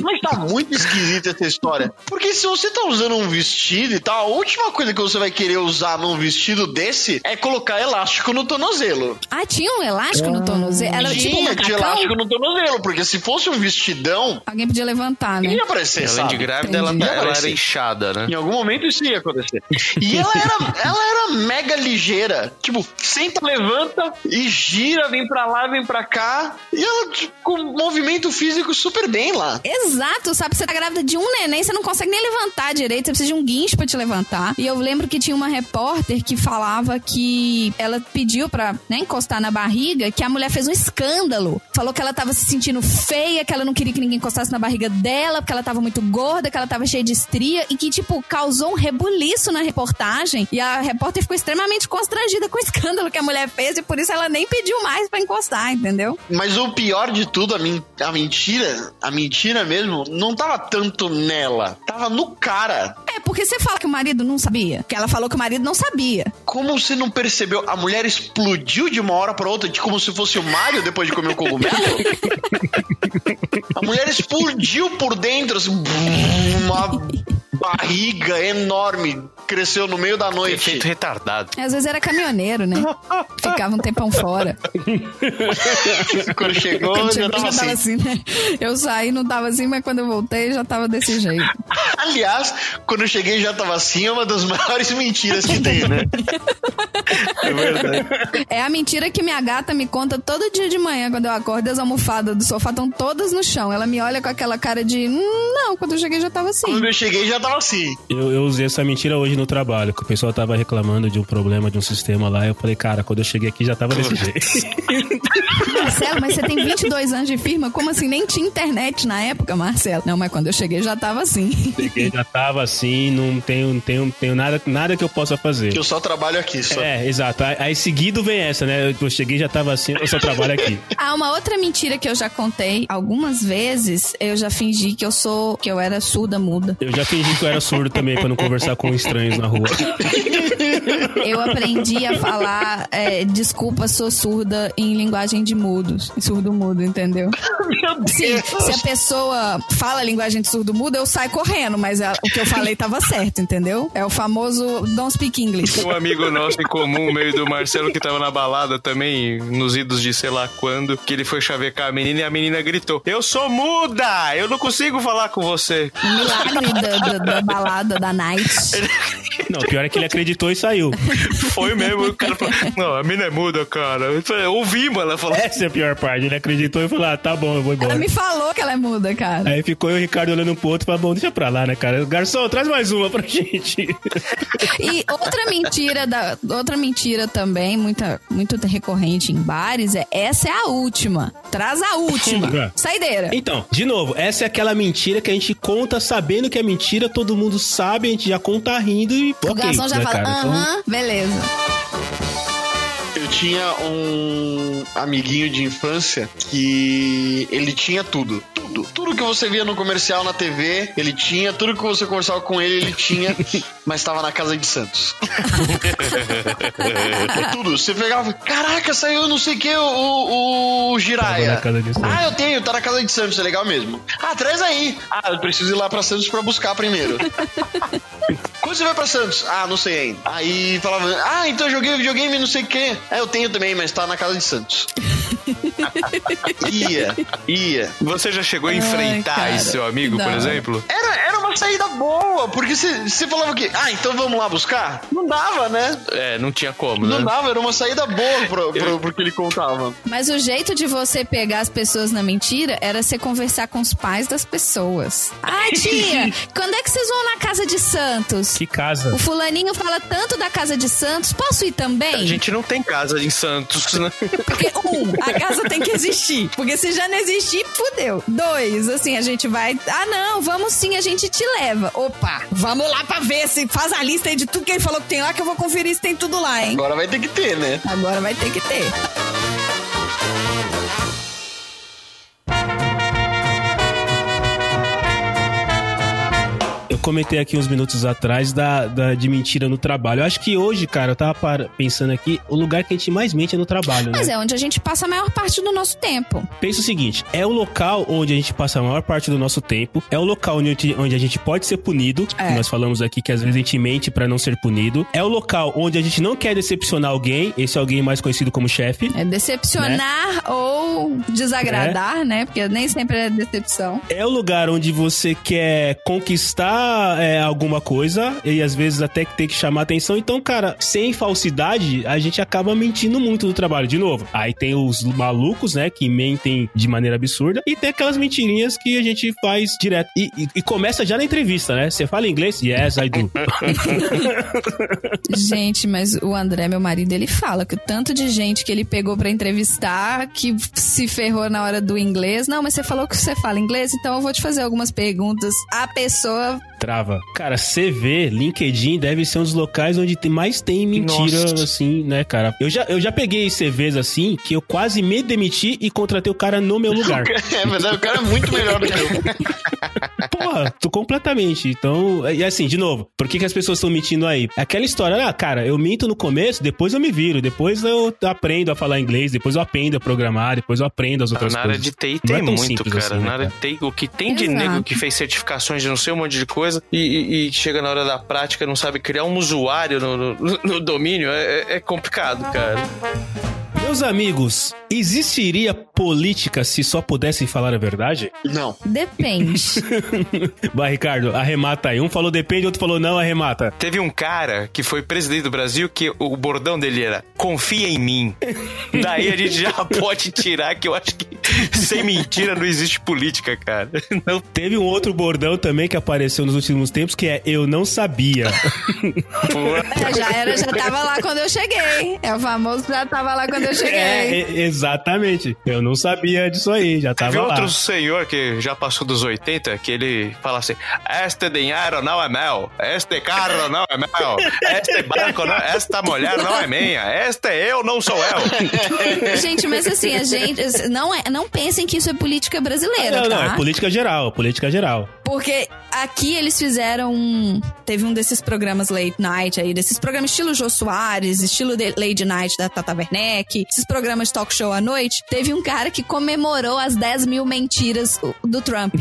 Mas tá muito esquisita essa história. Porque se você tá usando um vestido e tal, a última coisa que você vai querer usar num vestido desse é colocar elástico no tornozelo. Ah, tinha um elástico no tornozelo? Era tipo um Tinha, tinha macacão? elástico no tornozelo, porque se fosse um vestidão, Alguém podia levantar, né? ia aparecer, Além sabe? de grávida, ela, Entendi. Tá- ela era inchada, né? Em algum momento isso ia acontecer. E ela era, ela era mega ligeira. Tipo, senta, levanta e gira, vem pra lá, vem pra cá. E ela, tipo, com movimento físico super bem lá. Exato, sabe? Você tá grávida de um neném, você não consegue nem levantar direito, você precisa de um guincho pra te levantar. E eu lembro que tinha uma repórter que falava que ela pediu pra né, encostar na barriga, que a mulher fez um escândalo. Falou que ela tava se sentindo feia, que ela não queria que ninguém encostasse na barriga dela, porque ela tava muito gorda, que ela tava cheia de estria, e que, tipo, causou um rebuliço na reportagem. E a repórter ficou extremamente constrangida com o escândalo que a mulher fez, e por isso ela nem pediu mais pra encostar, entendeu? Mas o pior de tudo, a, min- a mentira, a mentira mesmo, não tava tanto nela. Tava no cara. É, porque você fala que o marido não sabia. Que ela falou que o marido não sabia. Como você não percebeu? A mulher explodiu de uma hora pra outra, de como se fosse o Mario depois de comer o cogumelo? a mulher explodiu por dentro, assim, uma barriga enorme. cresceu no meio da noite. Efeito retardado. Às vezes era caminhoneiro, né? Ficava um tempão fora. Quando chegou, Quando já chegou, tava assim. assim, né? Eu saí, não tava assim, mas quando eu voltei, já tava desse jeito. Aliás, quando eu cheguei já tava assim, é uma das maiores mentiras que tem, né? É verdade. É a mentira que minha gata me conta todo dia de manhã, quando eu acordo, as almofadas do sofá estão todas no chão. Ela me olha com aquela cara de, "Hum, não, quando eu cheguei já tava assim. Quando eu cheguei já tava assim. Eu, eu usei essa mentira hoje no trabalho, que o pessoal tava reclamando de um problema de um sistema lá. Eu falei, cara, quando eu cheguei aqui já tava desse jeito. Marcelo, mas você tem 22 anos de firma? Como assim? Nem tinha internet na época, Marcelo. Não, mas quando eu cheguei já tava assim. cheguei, já tava assim, não tenho, não tenho, tenho nada, nada que eu possa fazer. Que eu só trabalho aqui, só. É, exato. Aí, aí seguido vem essa, né? Eu cheguei já tava assim, eu só trabalho aqui. Ah, uma outra mentira que eu já contei algumas vezes, eu já fingi que eu sou, que eu era surda muda. Eu já fingi que eu era surdo também pra não conversar com estranhos na rua. Eu aprendi a falar é, desculpa, sou surda em linguagem de mudos, em surdo mudo, entendeu? Meu Sim, Deus. se a pessoa fala a linguagem de surdo mudo, eu saio correndo, mas a- o que eu falei tava certo, entendeu? É o famoso don't speak English. Um amigo nosso em comum, meio do Marcelo, que tava na balada também, nos idos de sei lá quando, que ele foi chavecar a menina e a menina gritou: Eu sou muda! Eu não consigo falar com você. O milagre da, da- da balada da night. Não, pior é que ele acreditou e saiu. Foi mesmo, o cara falou: Não, a menina é muda, cara. Eu falei, ouvi, mano. Ela falou: Essa é a pior parte. Ele acreditou e falou: ah, tá bom, eu vou embora. Ela me falou que ela é muda, cara. Aí ficou eu e o Ricardo olhando um pro outro e falou: bom, deixa pra lá, né, cara? Garçom, traz mais uma pra gente. E outra mentira da outra mentira também, muita muito recorrente em bares é essa é a última. Traz a última. Saideira. Então, de novo, essa é aquela mentira que a gente conta sabendo que é mentira, todo mundo sabe, a gente já conta rindo e. O ok, garçom já né, fala, cara? Então, aham, beleza. Eu tinha um amiguinho de infância que ele tinha tudo. Tudo. Tudo que você via no comercial na TV, ele tinha. Tudo que você conversava com ele, ele tinha. mas estava na casa de Santos. tudo. Você pegava. Caraca, saiu não sei o que, o, o, Jiraya. Tava na casa de Santos. Ah, eu tenho, tá na casa de Santos, é legal mesmo. Ah, traz aí. Ah, eu preciso ir lá pra Santos pra buscar primeiro. Quando você vai pra Santos? Ah, não sei ainda. Aí falava, ah, então eu joguei videogame, não sei o quê. É, eu tenho também, mas tá na casa de Santos. ia, ia. Você já chegou a Ai, enfrentar cara, esse seu amigo, que por exemplo? Era, era uma saída boa, porque você você falava que, ah, então vamos lá buscar? Não dava, né? É, não tinha como, Não né? dava, era uma saída boa pro, pro, pro que ele contava. Mas o jeito de você pegar as pessoas na mentira era você conversar com os pais das pessoas. Ah, tia, quando é que vocês vão na casa de Santos? Que casa. O fulaninho fala tanto da casa de Santos, posso ir também? A gente não tem casa em Santos, né? Porque, um, a casa tem que existir. Porque se já não existir, fudeu. Dois, assim, a gente vai. Ah, não, vamos sim, a gente te leva. Opa, vamos lá pra ver se faz a lista aí de tudo que ele falou que tem lá, que eu vou conferir se tem tudo lá, hein? Agora vai ter que ter, né? Agora vai ter que ter. Comentei aqui uns minutos atrás da, da- de mentira no trabalho. Eu acho que hoje, cara, eu tava pensando aqui, o lugar que a gente mais mente é no trabalho, né? Mas é onde a gente passa a maior parte do nosso tempo. Pensa o seguinte: é o local onde a gente passa a maior parte do nosso tempo, é o local onde, a gente- onde a gente pode ser punido. É. Nós falamos aqui que às vezes a gente mente pra não ser punido. É o local onde a gente não quer decepcionar alguém, esse é alguém mais conhecido como chefe. É decepcionar ou desagradar, né? Porque nem sempre é decepção. É o lugar onde você quer conquistar é, alguma coisa e às vezes até que tem que chamar atenção. Então, cara, sem falsidade, a gente acaba mentindo muito no trabalho. De novo, aí tem os malucos, né, que mentem de maneira absurda e tem aquelas mentirinhas que a gente faz direto. E, e- e começa já na entrevista, né? Você fala inglês? Yes, I do. Gente, mas o André, meu marido, ele fala que o tanto de gente que ele pegou pra entrevistar que se ferrou na hora do inglês. Não, mas você falou que você fala inglês, então eu vou te fazer algumas perguntas. A pessoa. Trava. Cara, CV, LinkedIn deve ser um dos locais onde tem- mais tem mentira, Nossa. assim, né, cara? Eu já, eu já peguei CVs assim que eu quase me demiti e contratei o cara no meu lugar. É verdade, o cara é muito melhor do que eu. Porra, tô completamente. Então, e assim, de novo, por que, que as pessoas estão mentindo aí? Aquela história, ah, cara, eu minto no começo, depois eu me viro, depois eu aprendo a falar inglês, depois eu aprendo a programar, depois eu aprendo as outras Na área coisas. de TI tem é muito, cara. assim, né, Na área de? TI, o que tem de Exato. nego que fez certificações de não sei um monte de coisa e, e- e chega na hora da prática não sabe criar um usuário no, no- no domínio, é, é complicado, cara. Meus amigos, existiria política se só pudessem falar a verdade? Não. Depende. Vai, Ricardo, arremata aí. Um falou depende, outro falou não, arremata. Teve um cara que foi presidente do Brasil que o bordão dele era confia em mim. Daí a gente já pode tirar que eu acho que sem mentira não existe política, cara. Não Teve um outro bordão também que apareceu nos últimos tempos que é eu não sabia. É, já era, já tava lá quando eu cheguei. É o famoso já tava lá quando eu cheguei. É, e- exatamente. Eu não sabia disso aí, já Teve tava lá. outro senhor que já passou dos 80 que ele fala assim: Este dinheiro não é meu, este carro não é meu, este banco não, esta mulher não é minha, este eu não sou eu. Gente, mas assim, a gente. Não, é, não pensem que isso é política brasileira, Não, tá? não, é política geral, política geral. Porque aqui eles fizeram. um- Teve um desses programas late night aí, desses programas estilo Jô Soares, estilo late night da Tata Werneck, esses programas de talk show à noite. Teve um cara que comemorou as 10 mil mentiras do Trump.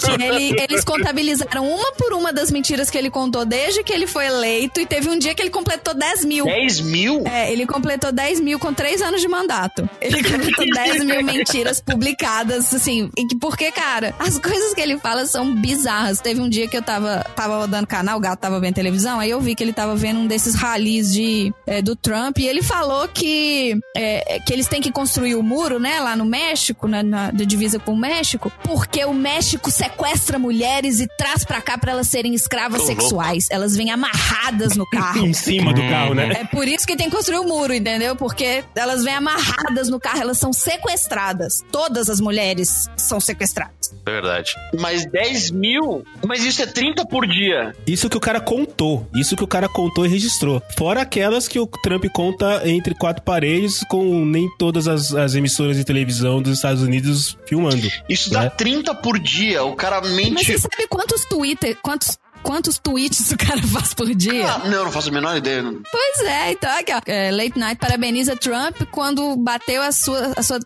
que ele- eles contabilizaram uma por uma das mentiras que ele contou desde que ele foi eleito, e teve um dia que ele completou 10 mil. 10 mil? É, ele completou 10 mil com 3 anos de mandato. Ele completou 10 mil mentiras publicadas, assim. E que, porque, cara, as coisas que ele fala são bizarras. Teve um dia que eu tava, tava rodando canal, o gato tava vendo televisão, aí eu vi que ele tava vendo um desses ralis de, é, do Trump, e ele falou que, é, que eles têm que construir o muro, né, lá no México, na, na da divisa com o México, porque o México sequestra mulheres e traz pra cá pra elas serem escravas Tô louco. sexuais. Elas vêm amarradas no carro. Em cima do carro, né? É por isso que tem que construir o muro, entendeu? Porque elas vêm amarradas no carro, elas são sequestradas. Todas as mulheres são sequestradas. Verdade. Mas 10 mil? Mas isso é 30 por dia. Isso que o cara contou. Isso que o cara contou e registrou. Fora aquelas que o Trump conta entre quatro paredes com nem todas as, as emissoras de televisão dos Estados Unidos filmando. Isso dá Né? 30 por dia. O cara Mas mente. você sabe quantos Twitter, quantos quantos tweets o cara faz por dia? Ah, não, eu não faço a menor ideia. Pois é, então aqui, ó. É, Late Night parabeniza Trump quando bateu a sua, a sua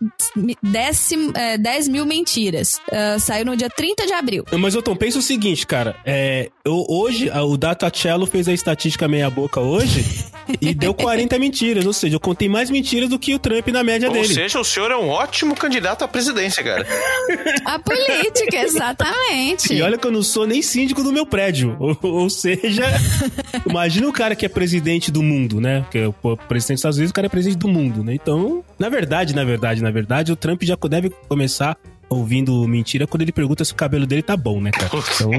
décimo, é, 10 mil mentiras. Ah, saiu no dia 30 de abril. Mas, ô Tom, pensa o seguinte, cara. É, eu, hoje, a- o Datacello fez a estatística meia boca hoje e deu 40 mentiras. Ou seja, eu contei mais mentiras do que o Trump na média Ou dele. seja, o senhor é um ótimo candidato à presidência, cara. A política, exatamente. E olha que eu não sou nem síndico do meu prédio. Ou, ou seja, imagina o cara que é presidente do mundo, né? Porque o presidente dos Estados Unidos, o cara é presidente do mundo, né? Então, na verdade, na verdade, na verdade, o Trump já deve começar ouvindo mentira quando ele pergunta se o cabelo dele tá bom, né, cara? Então,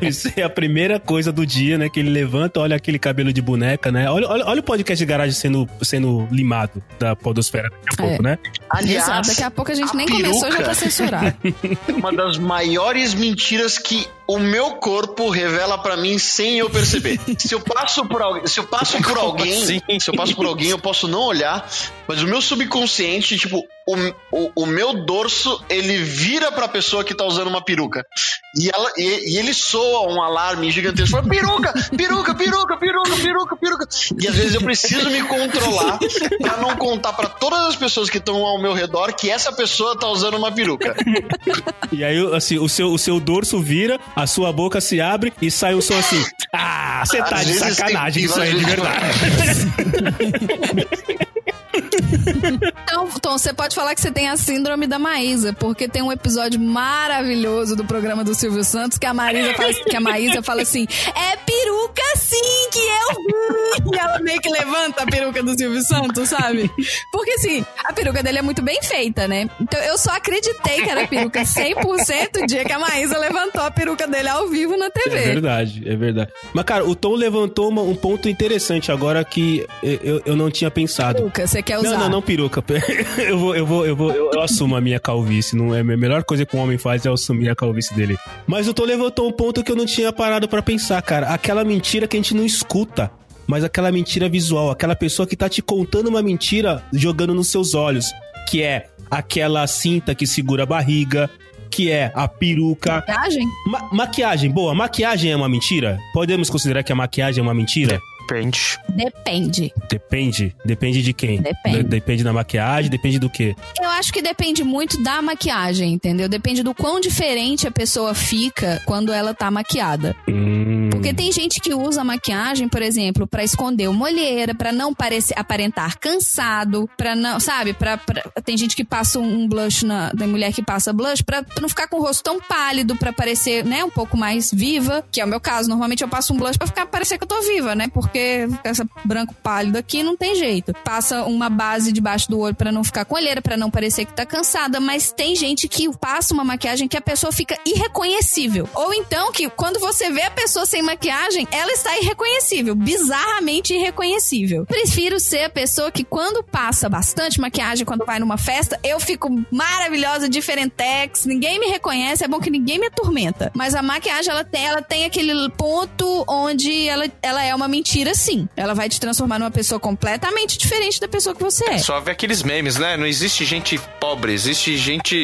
isso é a primeira coisa do dia, né? Que ele levanta, olha aquele cabelo de boneca, né? Olha, olha, olha o podcast de garagem sendo, sendo limado da podosfera daqui a É. pouco, né? Aliás, Exato, daqui a pouco a gente a nem começou já peruca. tá censurado. uma das maiores mentiras que o meu corpo revela pra mim sem eu perceber. Se eu passo por alguém, se eu passo por alguém, assim? se eu passo por alguém, eu posso não olhar, mas o meu subconsciente, tipo, o, o, o meu dorso, ele vira pra pessoa que tá usando uma peruca. E, ela, e, e ele soa um alarme gigantesco. Fala, peruca, peruca, peruca, peruca, peruca, peruca. E às vezes eu preciso me controlar pra não contar pra todas as pessoas que estão ao meu redor que essa pessoa tá usando uma peruca. E aí, assim, o seu, o seu dorso vira, a sua boca se abre e sai um som assim. Ah, você tá de sacanagem, isso aí é de verdade. Então, Tom, você pode falar que você tem a síndrome da Maísa, porque tem um episódio maravilhoso do programa do Silvio Santos que a Marisa fala, que a Maísa fala assim: é peruca sim que eu vi. E ela meio que levanta a peruca do Silvio Santos, sabe? Porque assim, a peruca dele é muito bem feita, né? Então eu só acreditei que era peruca 100% o dia que a Maísa levantou a peruca dele ao vivo na É TV. verdade, é verdade. Mas, cara, o Tom levantou uma- um ponto interessante agora que eu, eu não tinha pensado. Peruca, você quer usar? Não, não, não peruca. Eu vou, eu vou, eu vou, eu, eu assumo a minha calvície. Não é a melhor coisa que um homem faz é assumir a calvície dele. Mas o Tom levantou um ponto que eu não tinha parado pra pensar, cara. Aquela mentira que a gente não escuta, mas aquela mentira visual, aquela pessoa que tá te contando uma mentira jogando nos seus olhos, que é aquela cinta que segura a barriga, que é a peruca. Maquiagem? Ma- maquiagem, boa. Maquiagem é uma mentira? Podemos considerar que a maquiagem é uma mentira? Depende. Depende. Depende. Depende de quem? Depende. De- depende da maquiagem, depende do quê? Eu acho que depende muito da maquiagem, entendeu? Depende do quão diferente a pessoa fica quando ela tá maquiada. Hum. Porque tem gente que usa maquiagem, por exemplo, pra esconder uma olheira, pra não parecer aparentar cansado, pra não, sabe? Pra, pra- tem gente que passa um blush na tem mulher que passa blush pra, pra não ficar com o rosto tão pálido, pra parecer, né, um pouco mais viva, que é o meu caso. Normalmente eu passo um blush pra ficar parecer que eu tô viva, né? Porque essa branco pálido aqui não tem jeito. Passa uma base debaixo do olho pra não ficar com olheira, pra não parecer que tá cansada, mas tem gente que passa uma maquiagem que a pessoa fica irreconhecível. Ou então que quando você vê a pessoa sem maquiagem, ela está irreconhecível, bizarramente irreconhecível. Prefiro ser a pessoa que quando passa bastante maquiagem, quando vai numa festa, eu fico maravilhosa, diferentex, ninguém me reconhece, é bom que ninguém me atormenta. Mas a maquiagem, ela tem, ela tem aquele ponto onde ela, ela é uma mentira, sim. Ela vai te transformar numa pessoa completamente diferente da pessoa que você é. Só vê aqueles memes, né? Não existe gente pobre, existe gente.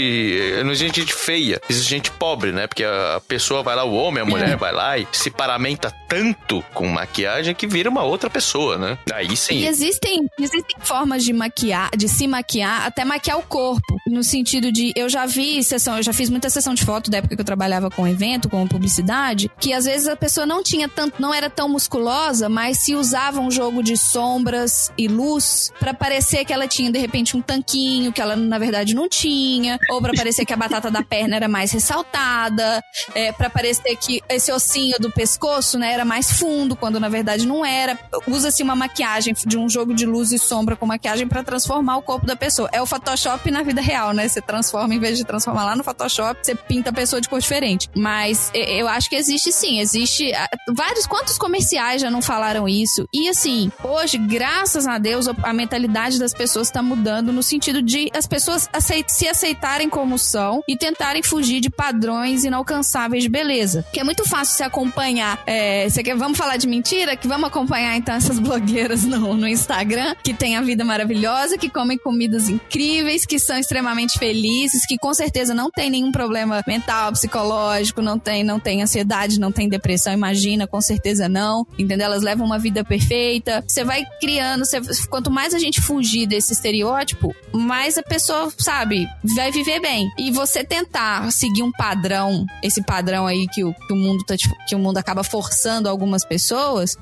Não existe gente feia, existe gente pobre, né? Porque a pessoa vai lá, o homem, a mulher vai lá e se paramenta tanto com maquiagem que vira uma outra pessoa, né? Aí E sim. existem, existem formas de maquiar, de se maquiar, até maquiar o corpo. No sentido de, eu já vi sessão, eu já fiz muita sessão de foto da época que eu trabalhava com evento, com publicidade, que às vezes a pessoa não tinha tanto, não era tão musculosa, mas se usava um jogo de sombras e luz pra parecer que ela tinha de repente um tanquinho, que ela na verdade não tinha, ou pra parecer que a batata da perna era mais ressaltada, é, para parecer que esse ossinho do pescoço, né, era mais fundo, quando na verdade não era. Usa-se uma maquiagem de um jogo de luz e sombra com maquiagem pra transformar o corpo da pessoa. É o Photoshop na vida real, né? Você transforma, em vez de transformar lá no Photoshop, você pinta a pessoa de cor diferente. Mas eu acho que existe sim, existe vários. Quantos comerciais já não falaram isso? E assim, hoje, graças a Deus, a mentalidade das pessoas tá mudando no sentido de as pessoas aceit- se aceitarem como são e tentarem fugir de padrões inalcançáveis de beleza. Que é muito fácil se acompanhar. É, você quer, vamos falar de mentira? Que vamos acompanhar então essas blogueiras no, no Instagram que têm a vida maravilhosa, que comem comidas incríveis, que são extremamente felizes, que com certeza não tem nenhum problema mental, psicológico, não tem, não tem ansiedade, não tem depressão, imagina, com certeza não. Entendeu? Elas levam uma vida perfeita. Você vai criando, você- quanto mais a gente fugir desse estereótipo, mais a pessoa, sabe, vai viver bem. E você tentar seguir um padrão, esse padrão aí que o, que o mundo tá, tipo, que o mundo acaba forçando algumas pessoas,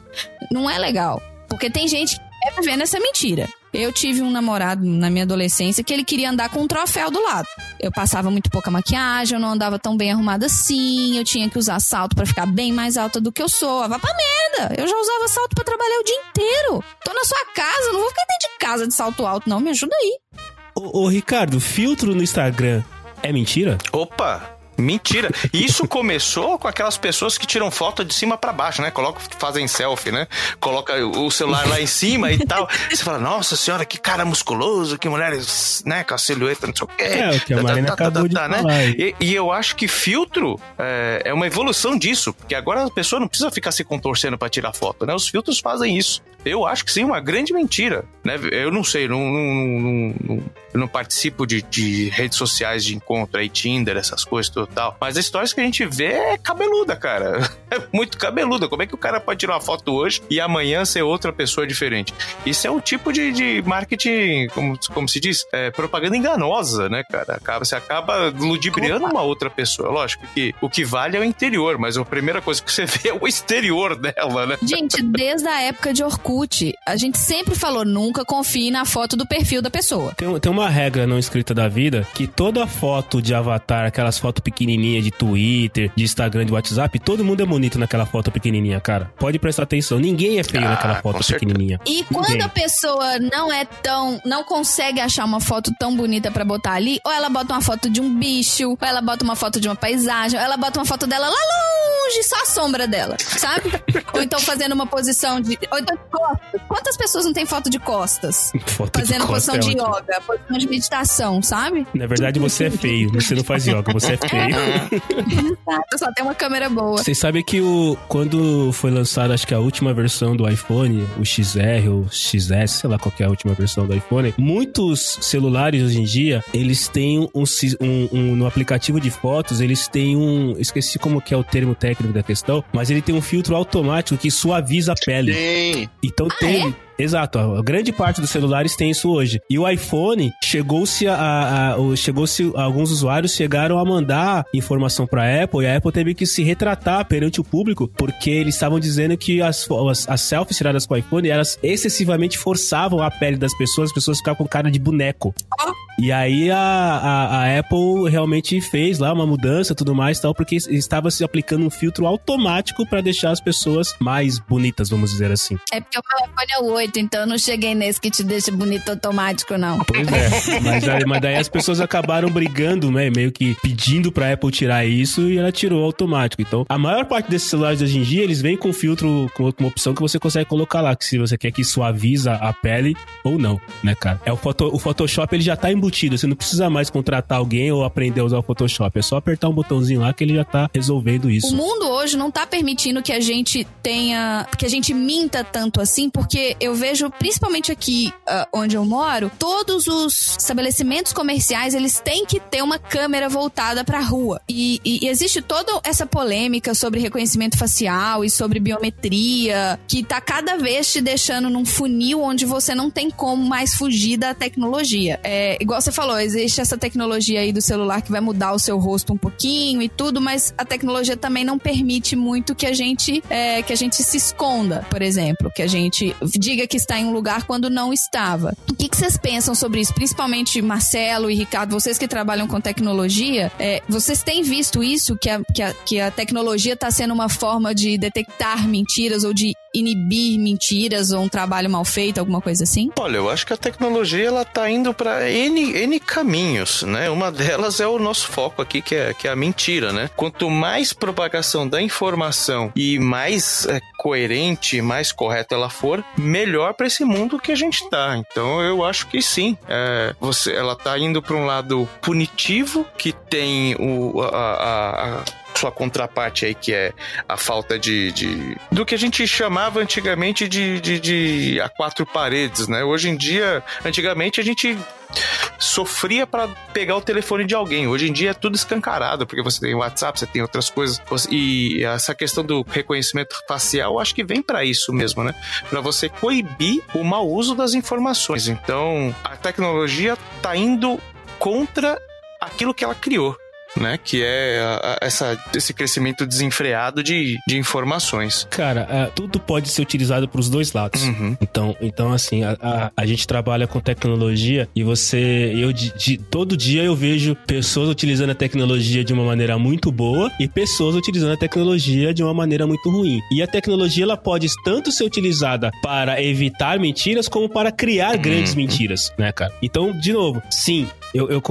não é legal. Porque tem gente que quer viver nessa mentira. Eu tive um namorado na minha adolescência que ele queria andar com um troféu do lado. Eu passava muito pouca maquiagem, eu não andava tão bem arrumada assim, eu tinha que usar salto pra ficar bem mais alta do que eu sou. Ah, vá pra merda! Eu já usava salto pra trabalhar o dia inteiro. Tô na sua casa, não vou ficar dentro de casa de salto alto, não. Me ajuda aí. Ô, ô, Ricardo, filtro no Instagram é mentira? Opa! Mentira. Isso começou com aquelas pessoas que tiram foto de cima pra baixo, né? Colocam, fazem selfie, né? Coloca o celular lá em cima e tal. Você fala, nossa senhora, que cara musculoso, que mulher, né? Com a silhueta, não sei o quê. É, o que a Tá, tá, tá, tá, de tá, né? falar. E, e eu acho que filtro é, é uma evolução disso, porque agora a pessoa não precisa ficar se contorcendo pra tirar foto, né? Os filtros fazem isso. Eu acho que sim, uma grande mentira, né? Eu não sei, não, não, não- não- eu não participo de, de redes sociais de encontro aí, Tinder, essas coisas tal. Mas as histórias que a gente vê é cabeluda, cara. É muito cabeluda. Como é que o cara pode tirar uma foto hoje e amanhã ser outra pessoa diferente? Isso é um tipo de, de marketing, como, como se diz, é, propaganda enganosa, né, cara? Acaba, você acaba ludibriando uma outra pessoa. Lógico que o que vale é o interior, mas a primeira coisa que você vê é o exterior dela, né? Gente, desde a época de Orkut, a gente sempre falou: nunca confie na foto do perfil da pessoa. Tem, tem uma regra não escrita da vida que toda foto de avatar, aquelas fotos pequenininhas de Twitter, de Instagram, de WhatsApp, todo mundo é bonito naquela foto pequenininha, cara. Pode prestar atenção, ninguém é feio Ah, naquela foto pequenininha. E quando Ninguém. a pessoa não é tão. não consegue achar uma foto tão bonita pra botar ali, ou ela bota uma foto de um bicho, ou ela bota uma foto de uma paisagem, ou ela bota uma foto dela lá longe, só sombra dela, sabe? Ou então fazendo uma posição de. Ou então de costas. Quantas pessoas não têm foto de costas? Foto de Fazendo costa posição é de ótimo. yoga, posição de meditação, sabe? Na verdade, você é feio. Você não faz yoga, você é feio. Exato, só tem uma câmera boa. Vocês sabem que o, quando foi lançada, acho que a última versão do iPhone, o XR ou XS, sei lá qual que é a última versão do iPhone, muitos celulares hoje em dia, eles têm um, um- um- no aplicativo de fotos, eles têm um, esqueci como que é o termo técnico da questão, mas ele tem um filtro automático que suaviza a pele. Tem. Então tem. Exato, a grande parte dos celulares tem isso hoje. E o iPhone chegou-se a, a- a- chegou-se alguns usuários chegaram a mandar informação para Apple e a Apple teve que se retratar perante o público porque eles estavam dizendo que as, as, as selfies tiradas com o iPhone elas excessivamente forçavam a pele das pessoas, as pessoas ficavam com cara de boneco. E aí a, a, a Apple realmente fez lá uma mudança e tudo mais e tal, porque estava se aplicando um filtro automático para deixar as pessoas mais bonitas, vamos dizer assim. É porque o meu iPhone é o 8, então eu não cheguei nesse que te deixa bonito automático, não. Pois é, mas, aí- mas daí as pessoas acabaram brigando, né? Meio que pedindo pra Apple tirar isso e ela tirou automático. Então, a maior parte desses celulares de hoje em dia, eles vêm com filtro, com uma opção que você consegue colocar lá, que se você quer que suaviza a pele ou não, né, cara? É o, foto, o Photoshop, ele já tá embutido, você não precisa mais contratar alguém ou aprender a usar o Photoshop, é só apertar um botãozinho lá que ele já tá resolvendo O isso. mundo hoje não tá permitindo que a gente tenha. que a gente minta tanto assim, porque eu vejo, principalmente aqui ah, onde eu moro, todos os estabelecimentos comerciais eles têm que ter uma câmera voltada pra rua. E, e- e existe toda essa polêmica sobre reconhecimento facial e sobre biometria, que tá cada vez te deixando num funil onde você não tem como mais fugir da tecnologia. É, igual você falou, existe essa tecnologia aí do celular que vai mudar o seu rosto um pouquinho e tudo, mas a tecnologia também não permite muito que a gente é, que a gente se esconda, por exemplo, que a gente diga que está em um lugar quando não estava. O que, que vocês pensam sobre isso? Principalmente Marcelo e Ricardo, vocês que trabalham com tecnologia, é, vocês têm visto isso que a, que a, que a tecnologia está sendo uma forma de detectar mentiras ou de inibir mentiras ou um trabalho mal feito, alguma coisa assim? Olha, eu acho que a tecnologia ela tá indo para N, N caminhos, né? Uma delas é o nosso foco aqui, que é, que é a mentira, né? Quanto mais propagação da informação e mais é, coerente, mais correta ela for, melhor para esse mundo que a gente tá. Então eu acho que sim. É, você, ela tá indo para um lado punitivo, que tem o, a- a- a sua contraparte aí, que é a falta de, de- do que a gente chamava antigamente de, de, de a quatro paredes, né? Hoje em dia, antigamente a gente sofria para pegar o telefone de alguém. Hoje em dia é tudo escancarado, porque você tem WhatsApp, você tem outras coisas. E essa questão do reconhecimento facial, acho que vem para isso mesmo, né? Para você coibir o mau uso das informações. Então, a tecnologia tá indo contra aquilo que ela criou. Né, que é a- a- essa, esse crescimento desenfreado de, de informações. Cara, é, tudo pode ser utilizado pros dois lados. Uhum. Então, então assim, a, a, gente trabalha com tecnologia e você, eu de, de- todo dia eu vejo pessoas utilizando a tecnologia de uma maneira muito boa e pessoas utilizando a tecnologia de uma maneira muito ruim. E a tecnologia ela pode tanto ser utilizada para evitar mentiras como para criar grandes mentiras, né, cara? Então, de novo, sim, eu, eu,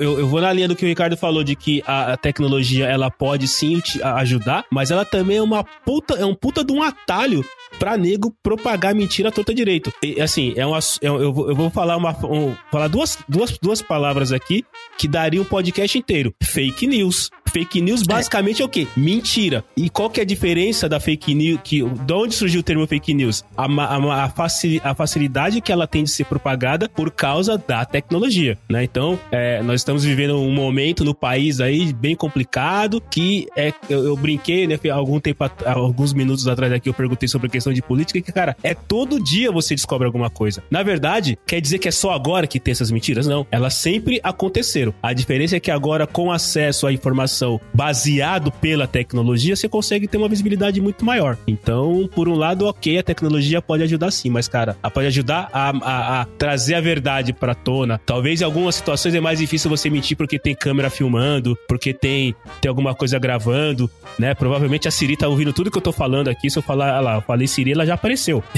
eu, eu, vou na linha do que o Ricardo falou de que a, tecnologia ela pode sim a- ajudar, mas ela também é uma puta, é um puta de um atalho pra nego propagar mentira torta direito. E, assim, é um, ass- eu, eu, vou- eu vou falar uma um- falar duas, duas, duas palavras aqui que daria um podcast inteiro. Fake news. Fake news basicamente é o quê? Mentira. E qual que é a diferença da fake news? Que, de onde surgiu o termo fake news? A, a, a, facil- a facilidade que ela tem de ser propagada por causa da tecnologia, né? Então, é, nós estamos vivendo um momento no país aí bem complicado que é, eu, eu brinquei, né? Algum tempo, alguns minutos atrás aqui eu perguntei sobre a questão de política que, cara, é todo dia você descobre alguma coisa. Na verdade, quer dizer que é só agora que tem essas mentiras? Não. Elas sempre aconteceram. A diferença é que agora, com acesso à informação baseado pela tecnologia, você consegue ter uma visibilidade muito maior. Então, por um lado, ok, a tecnologia pode ajudar sim, mas, cara, ela pode ajudar a, a- a trazer a verdade pra tona. Talvez em algumas situações é mais difícil você mentir porque tem câmera filmando, porque tem, tem alguma coisa gravando, né? Provavelmente a Siri tá ouvindo tudo que eu tô falando aqui. Se eu falar, olha lá, eu falei Siri, ela já apareceu.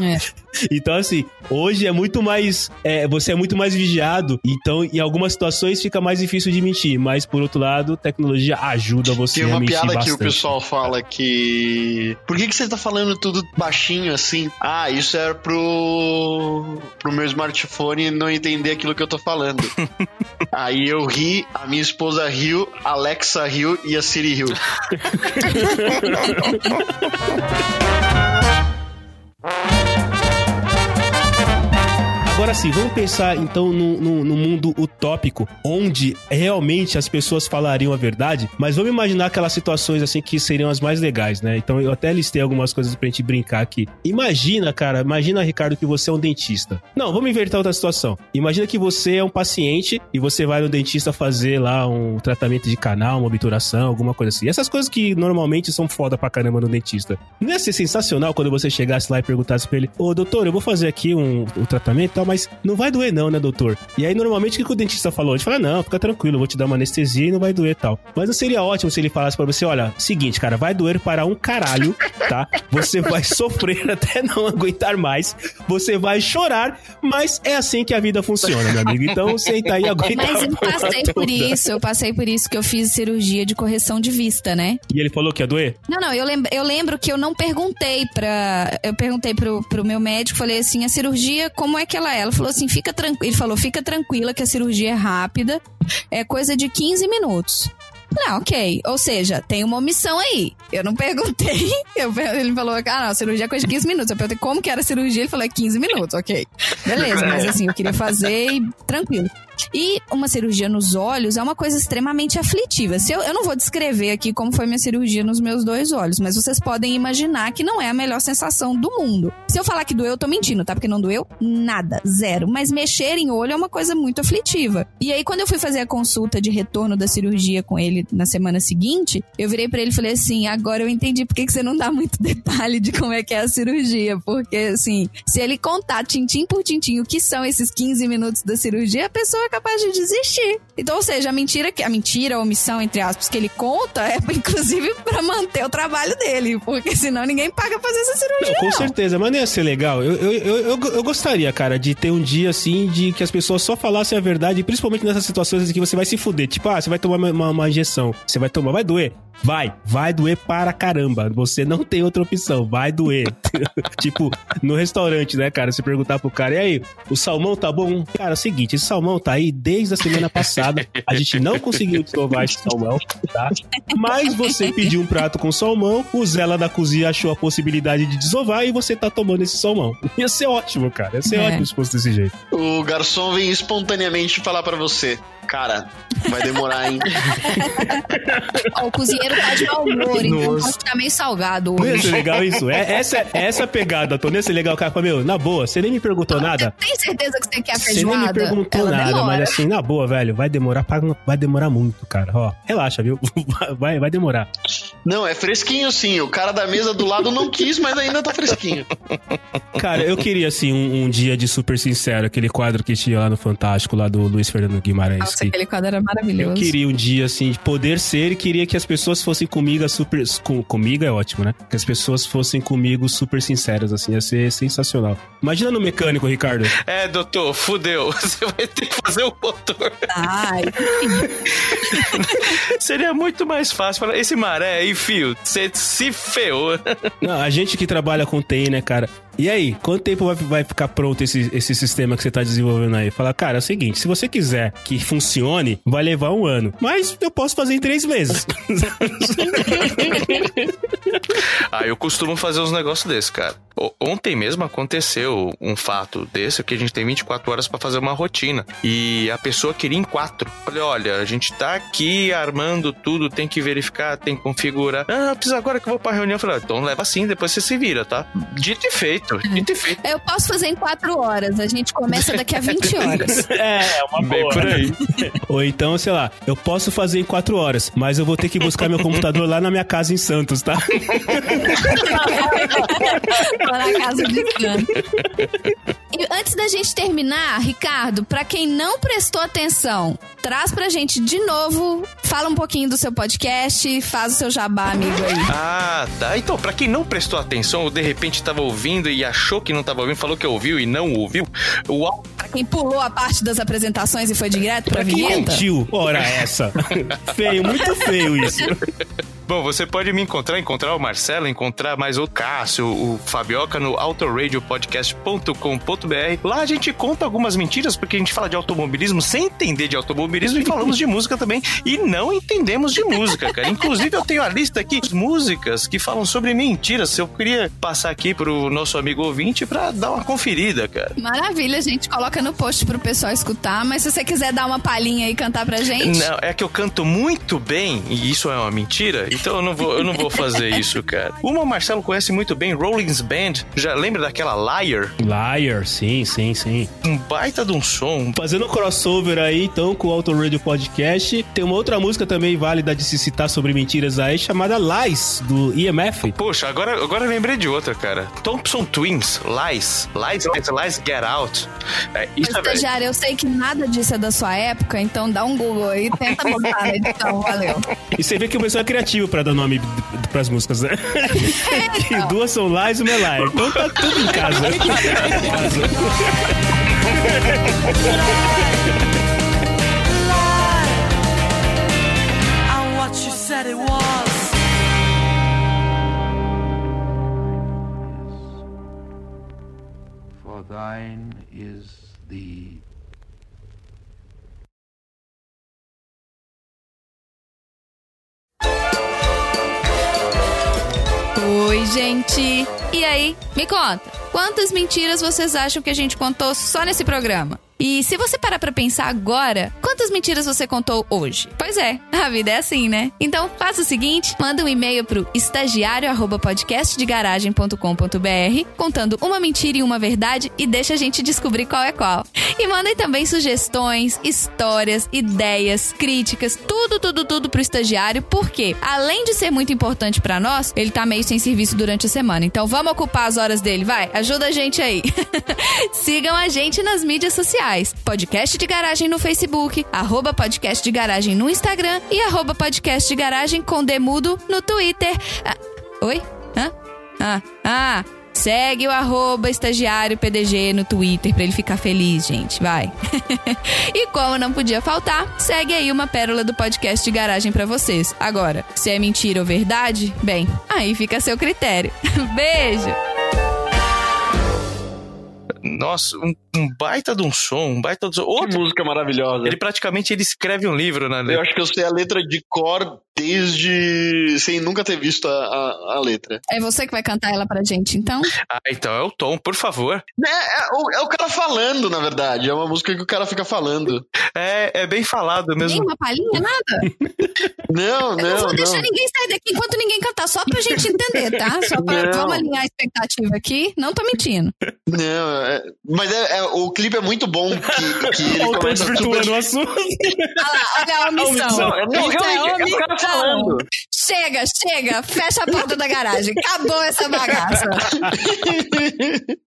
É. Então, assim, hoje é muito mais. é, você é muito mais vigiado. Então, em algumas situações fica mais difícil de mentir. Mas, por outro outro lado, tecnologia ajuda você Tem a uma mentir piada bastante. que o pessoal fala que. Por que, que você tá falando tudo baixinho assim? Ah, isso era pro. pro meu smartphone não entender aquilo que eu tô falando. Aí eu ri, a minha esposa riu, a Alexa riu e a Siri riu. Agora sim, vamos pensar então no, mundo utópico, onde realmente as pessoas falariam a verdade, mas vamos imaginar aquelas situações assim que seriam as mais legais, né? Então eu até listei algumas coisas pra gente brincar aqui. Imagina, cara, imagina, Ricardo, que você é um dentista. Não, vamos inverter outra situação. Imagina que você é um paciente e você vai no dentista fazer lá um tratamento de canal, uma obturação, alguma coisa assim. Essas coisas que normalmente são foda pra caramba no dentista. Não ia ser sensacional quando você chegasse lá e perguntasse pra ele: Ô, doutor, eu vou fazer aqui um, um tratamento e tal, mas não vai doer, não, né, doutor? E aí, normalmente, o que o dentista falou? Gente fala: Não, fica tranquilo, vou te dar uma anestesia e não vai doer tal. Mas não seria ótimo se ele falasse pra você: Olha, seguinte, cara, vai doer para um caralho, tá? Você vai sofrer até não aguentar mais, você vai chorar, mas é assim que a vida funciona, meu amigo. Então, senta aí e aguenta. Mas eu passei por isso, eu passei por isso que eu fiz cirurgia de correção de vista, né? E ele falou que ia doer? Não, não, eu lembro, eu lembro que eu não perguntei pra. Eu perguntei pro, pro meu médico, falei assim: a cirurgia, como é que ela é? Ela falou assim: fica tranquila. Ele falou: fica tranquila que a cirurgia é rápida, é coisa de 15 minutos. Não, ok. Ou seja, tem uma omissão aí. Eu não perguntei. Eu ele falou, ah, não, a cirurgia é coisa de 15 minutos. Eu perguntei como que era a cirurgia. Ele falou, é 15 minutos, ok. Beleza, mas assim, eu queria fazer e tranquilo. E uma cirurgia nos olhos é uma coisa extremamente aflitiva. Se eu, eu não vou descrever aqui como foi minha cirurgia nos meus dois olhos, mas vocês podem imaginar que não é a melhor sensação do mundo. Se eu falar que doeu, eu tô mentindo, tá? Porque não doeu nada, zero. Mas mexer em olho é uma coisa muito aflitiva. E aí, quando eu fui fazer a consulta de retorno da cirurgia com ele na semana seguinte, eu virei pra ele e falei assim: agora eu entendi por que você não dá muito detalhe de como é que é a cirurgia. Porque, assim, se ele contar tintim por tintim o que são esses 15 minutos da cirurgia, a pessoa é capaz de desistir. Então, ou seja, a mentira que a mentira, a omissão, entre aspas, que ele conta é inclusive pra manter o trabalho dele, porque senão ninguém paga pra fazer essa cirurgia. Não, com não. certeza, mas não ia ser legal. Eu, eu, eu, eu, eu gostaria, cara, de ter um dia assim de que as pessoas só falassem a verdade, principalmente nessas situações em que você vai se fuder. Tipo, ah, você vai tomar uma, uma- uma injeção, você vai tomar, vai doer. Vai, vai doer para caramba. Você não tem outra opção, vai doer. tipo, no restaurante, né, cara? Você perguntar pro cara, e aí, o salmão tá bom? Cara, é o seguinte, esse salmão tá aí desde a semana passada. A gente não conseguiu desovar esse salmão, tá? Mas você pediu um prato com salmão, o Zé lá da cozinha achou a possibilidade de desovar e você tá tomando esse salmão. Ia ser ótimo, cara. Ia ser É. ótimo se fosse desse jeito. O garçom vem espontaneamente falar pra você: Cara, vai demorar, hein? Ó, o cozinheiro tá de mau humor, então Nossa. ficar meio salgado Não ia hoje. ser legal isso? É, essa, é essa a pegada, Tô. Não ia ser legal, cara. Fala, Meu, na boa, você nem me perguntou nada. Tem certeza que você quer Você nem feijoada? me perguntou Ela nada, demora. mas assim, na boa, velho, vai demorar, pra- vai demorar muito, cara. Ó, relaxa, viu? Vai, vai demorar. Não, é fresquinho sim. O cara da mesa do lado não quis, mas ainda tá fresquinho. Cara, eu queria, assim, um, um dia de super sincero, aquele quadro que tinha lá no Fantástico, lá do Luiz Fernando Guimarães. Nossa, que aquele quadro era maravilhoso. eu queria um dia, assim, de poder ser e queria que as pessoas fossem comigo, super. Com, comigo é ótimo, né? Que as pessoas fossem comigo super sinceras, assim, ia ser sensacional. Imagina no mecânico, Ricardo. É, doutor, fudeu. Você vai ter que fazer o motor. Ai, Seria muito mais fácil falar, esse maré aí, fio, você se feou. Não, a gente que trabalha com TI, né, cara? E aí, quanto tempo vai, vai ficar pronto esse, esse sistema que você tá desenvolvendo aí? Fala, cara, é o seguinte, se você quiser que funcione, vai levar um ano. Mas eu posso fazer em três meses. Ah, eu costumo fazer uns negócios desses, cara. Ontem mesmo aconteceu um fato desse, que a gente tem 24 horas pra fazer uma rotina. E a pessoa queria em quatro. Falei, olha, a gente tá aqui armando tudo, tem que verificar, tem que configurar. Ah, precisa agora que eu vou pra reunião. Eu falei, ah, então leva assim, depois você se vira, tá? Dito e feito, dito e feito. eu posso fazer em quatro horas. A gente começa daqui a 20 horas. é, uma Bem por aí. Ou então, sei lá, eu posso fazer em quatro horas, mas eu vou ter que buscar meu computador lá na minha casa em Santos, tá? Tô na casa de canto. E antes da gente terminar, Ricardo, pra quem não prestou atenção, traz pra gente de novo, fala um pouquinho do seu podcast, faz o seu jabá, amigo aí. Ah, tá. Então, pra quem não prestou atenção ou de repente tava ouvindo e achou que não tava ouvindo, falou que ouviu e não ouviu, o Alta quem pulou a parte das apresentações e foi direto pra, Pra quem vinheta? mentiu? Ora essa. feio, muito feio isso. Bom, você pode me encontrar, encontrar o Marcelo, encontrar mais o Cássio, o Fabioca no autoradiopodcast.com.br. Lá a gente conta algumas mentiras, porque a gente fala de automobilismo sem entender de automobilismo e falamos de música também. E não entendemos de música, cara. Inclusive, eu tenho a lista aqui de músicas que falam sobre mentiras. Eu queria passar aqui pro nosso amigo ouvinte pra dar uma conferida, cara. Maravilha, a gente coloca no post pro pessoal escutar, mas se você quiser dar uma palhinha e cantar pra gente. Não, é que eu canto muito bem, e isso é uma mentira, então eu não vou, eu não vou fazer isso, cara. Uma o Marcelo conhece muito bem, Rollins Band. Já lembra daquela Liar? Liar, sim, sim, sim. Um baita de um som. Fazendo um crossover aí, então, com o Auto Radio Podcast, tem uma outra música também válida de se citar sobre mentiras aí, chamada Lies, do IMF. Poxa, agora, agora eu lembrei de outra, cara. Thompson Twins, Lies. Lies, Lies, Lies Get Out. É, isso é, eu sei que nada disso é da sua época, então dá um Google aí tenta botar na edição, valeu. E você vê que o pessoal é criativo pra dar nome pras músicas, né? que duas são Lies e uma é Liar. Então tá tudo em casa. Said it was. For thine is the Gente. E aí, me conta, quantas mentiras vocês acham que a gente contou só nesse programa? E se você parar pra pensar agora, quantas mentiras você contou hoje? Pois é, a vida é assim, né? Então faça o seguinte, manda um e-mail pro estagiário@podcastdegaragem.com.br contando uma mentira e uma verdade e deixa a gente descobrir qual é qual. E mandem também sugestões, histórias, ideias, críticas, tudo, tudo, tudo pro estagiário, porque além de ser muito importante pra nós, ele tá meio sem serviço durante a semana. Então vamos ocupar as horas dele, vai? Ajuda a gente aí. Sigam a gente nas mídias sociais. Podcast de Garagem no Facebook, arroba Podcast de Garagem no Instagram e arroba Podcast de Garagem com Demudo no Twitter. Ah, oi? Hã? Ah, ah. Segue o arroba estagiário PDG no Twitter pra ele ficar feliz, gente. Vai. e como não podia faltar, segue aí uma pérola do podcast de garagem pra vocês. Agora, se é mentira ou verdade, bem, aí fica a seu critério. Beijo! Nossa, um, um baita de um som, um baita de um som. Que Outro, música maravilhosa. ele praticamente ele escreve um livro na Eu letra. acho que eu sei a letra de cor desde. sem nunca ter visto a, a, a letra. É você que vai cantar ela pra gente, então? Ah, então é o Tom, por favor. É, é, o, é o cara falando, na verdade. É uma música que o cara fica falando. É, é bem falado Nem mesmo. uma palhinha, nada? Não, Eu não não, vou deixar não. ninguém sair daqui enquanto ninguém cantar, só pra gente entender, tá? Só pra, Não. vamos alinhar a expectativa aqui. Não tô mentindo. Não, é- mas é, é- o clipe é muito bom que, que ele começa desvirtuando o assunto. Olha lá, olha a omissão. omissão. Não, realmente, é o cara. Falando. Chega, chega, fecha a porta da garagem. Acabou essa bagaça.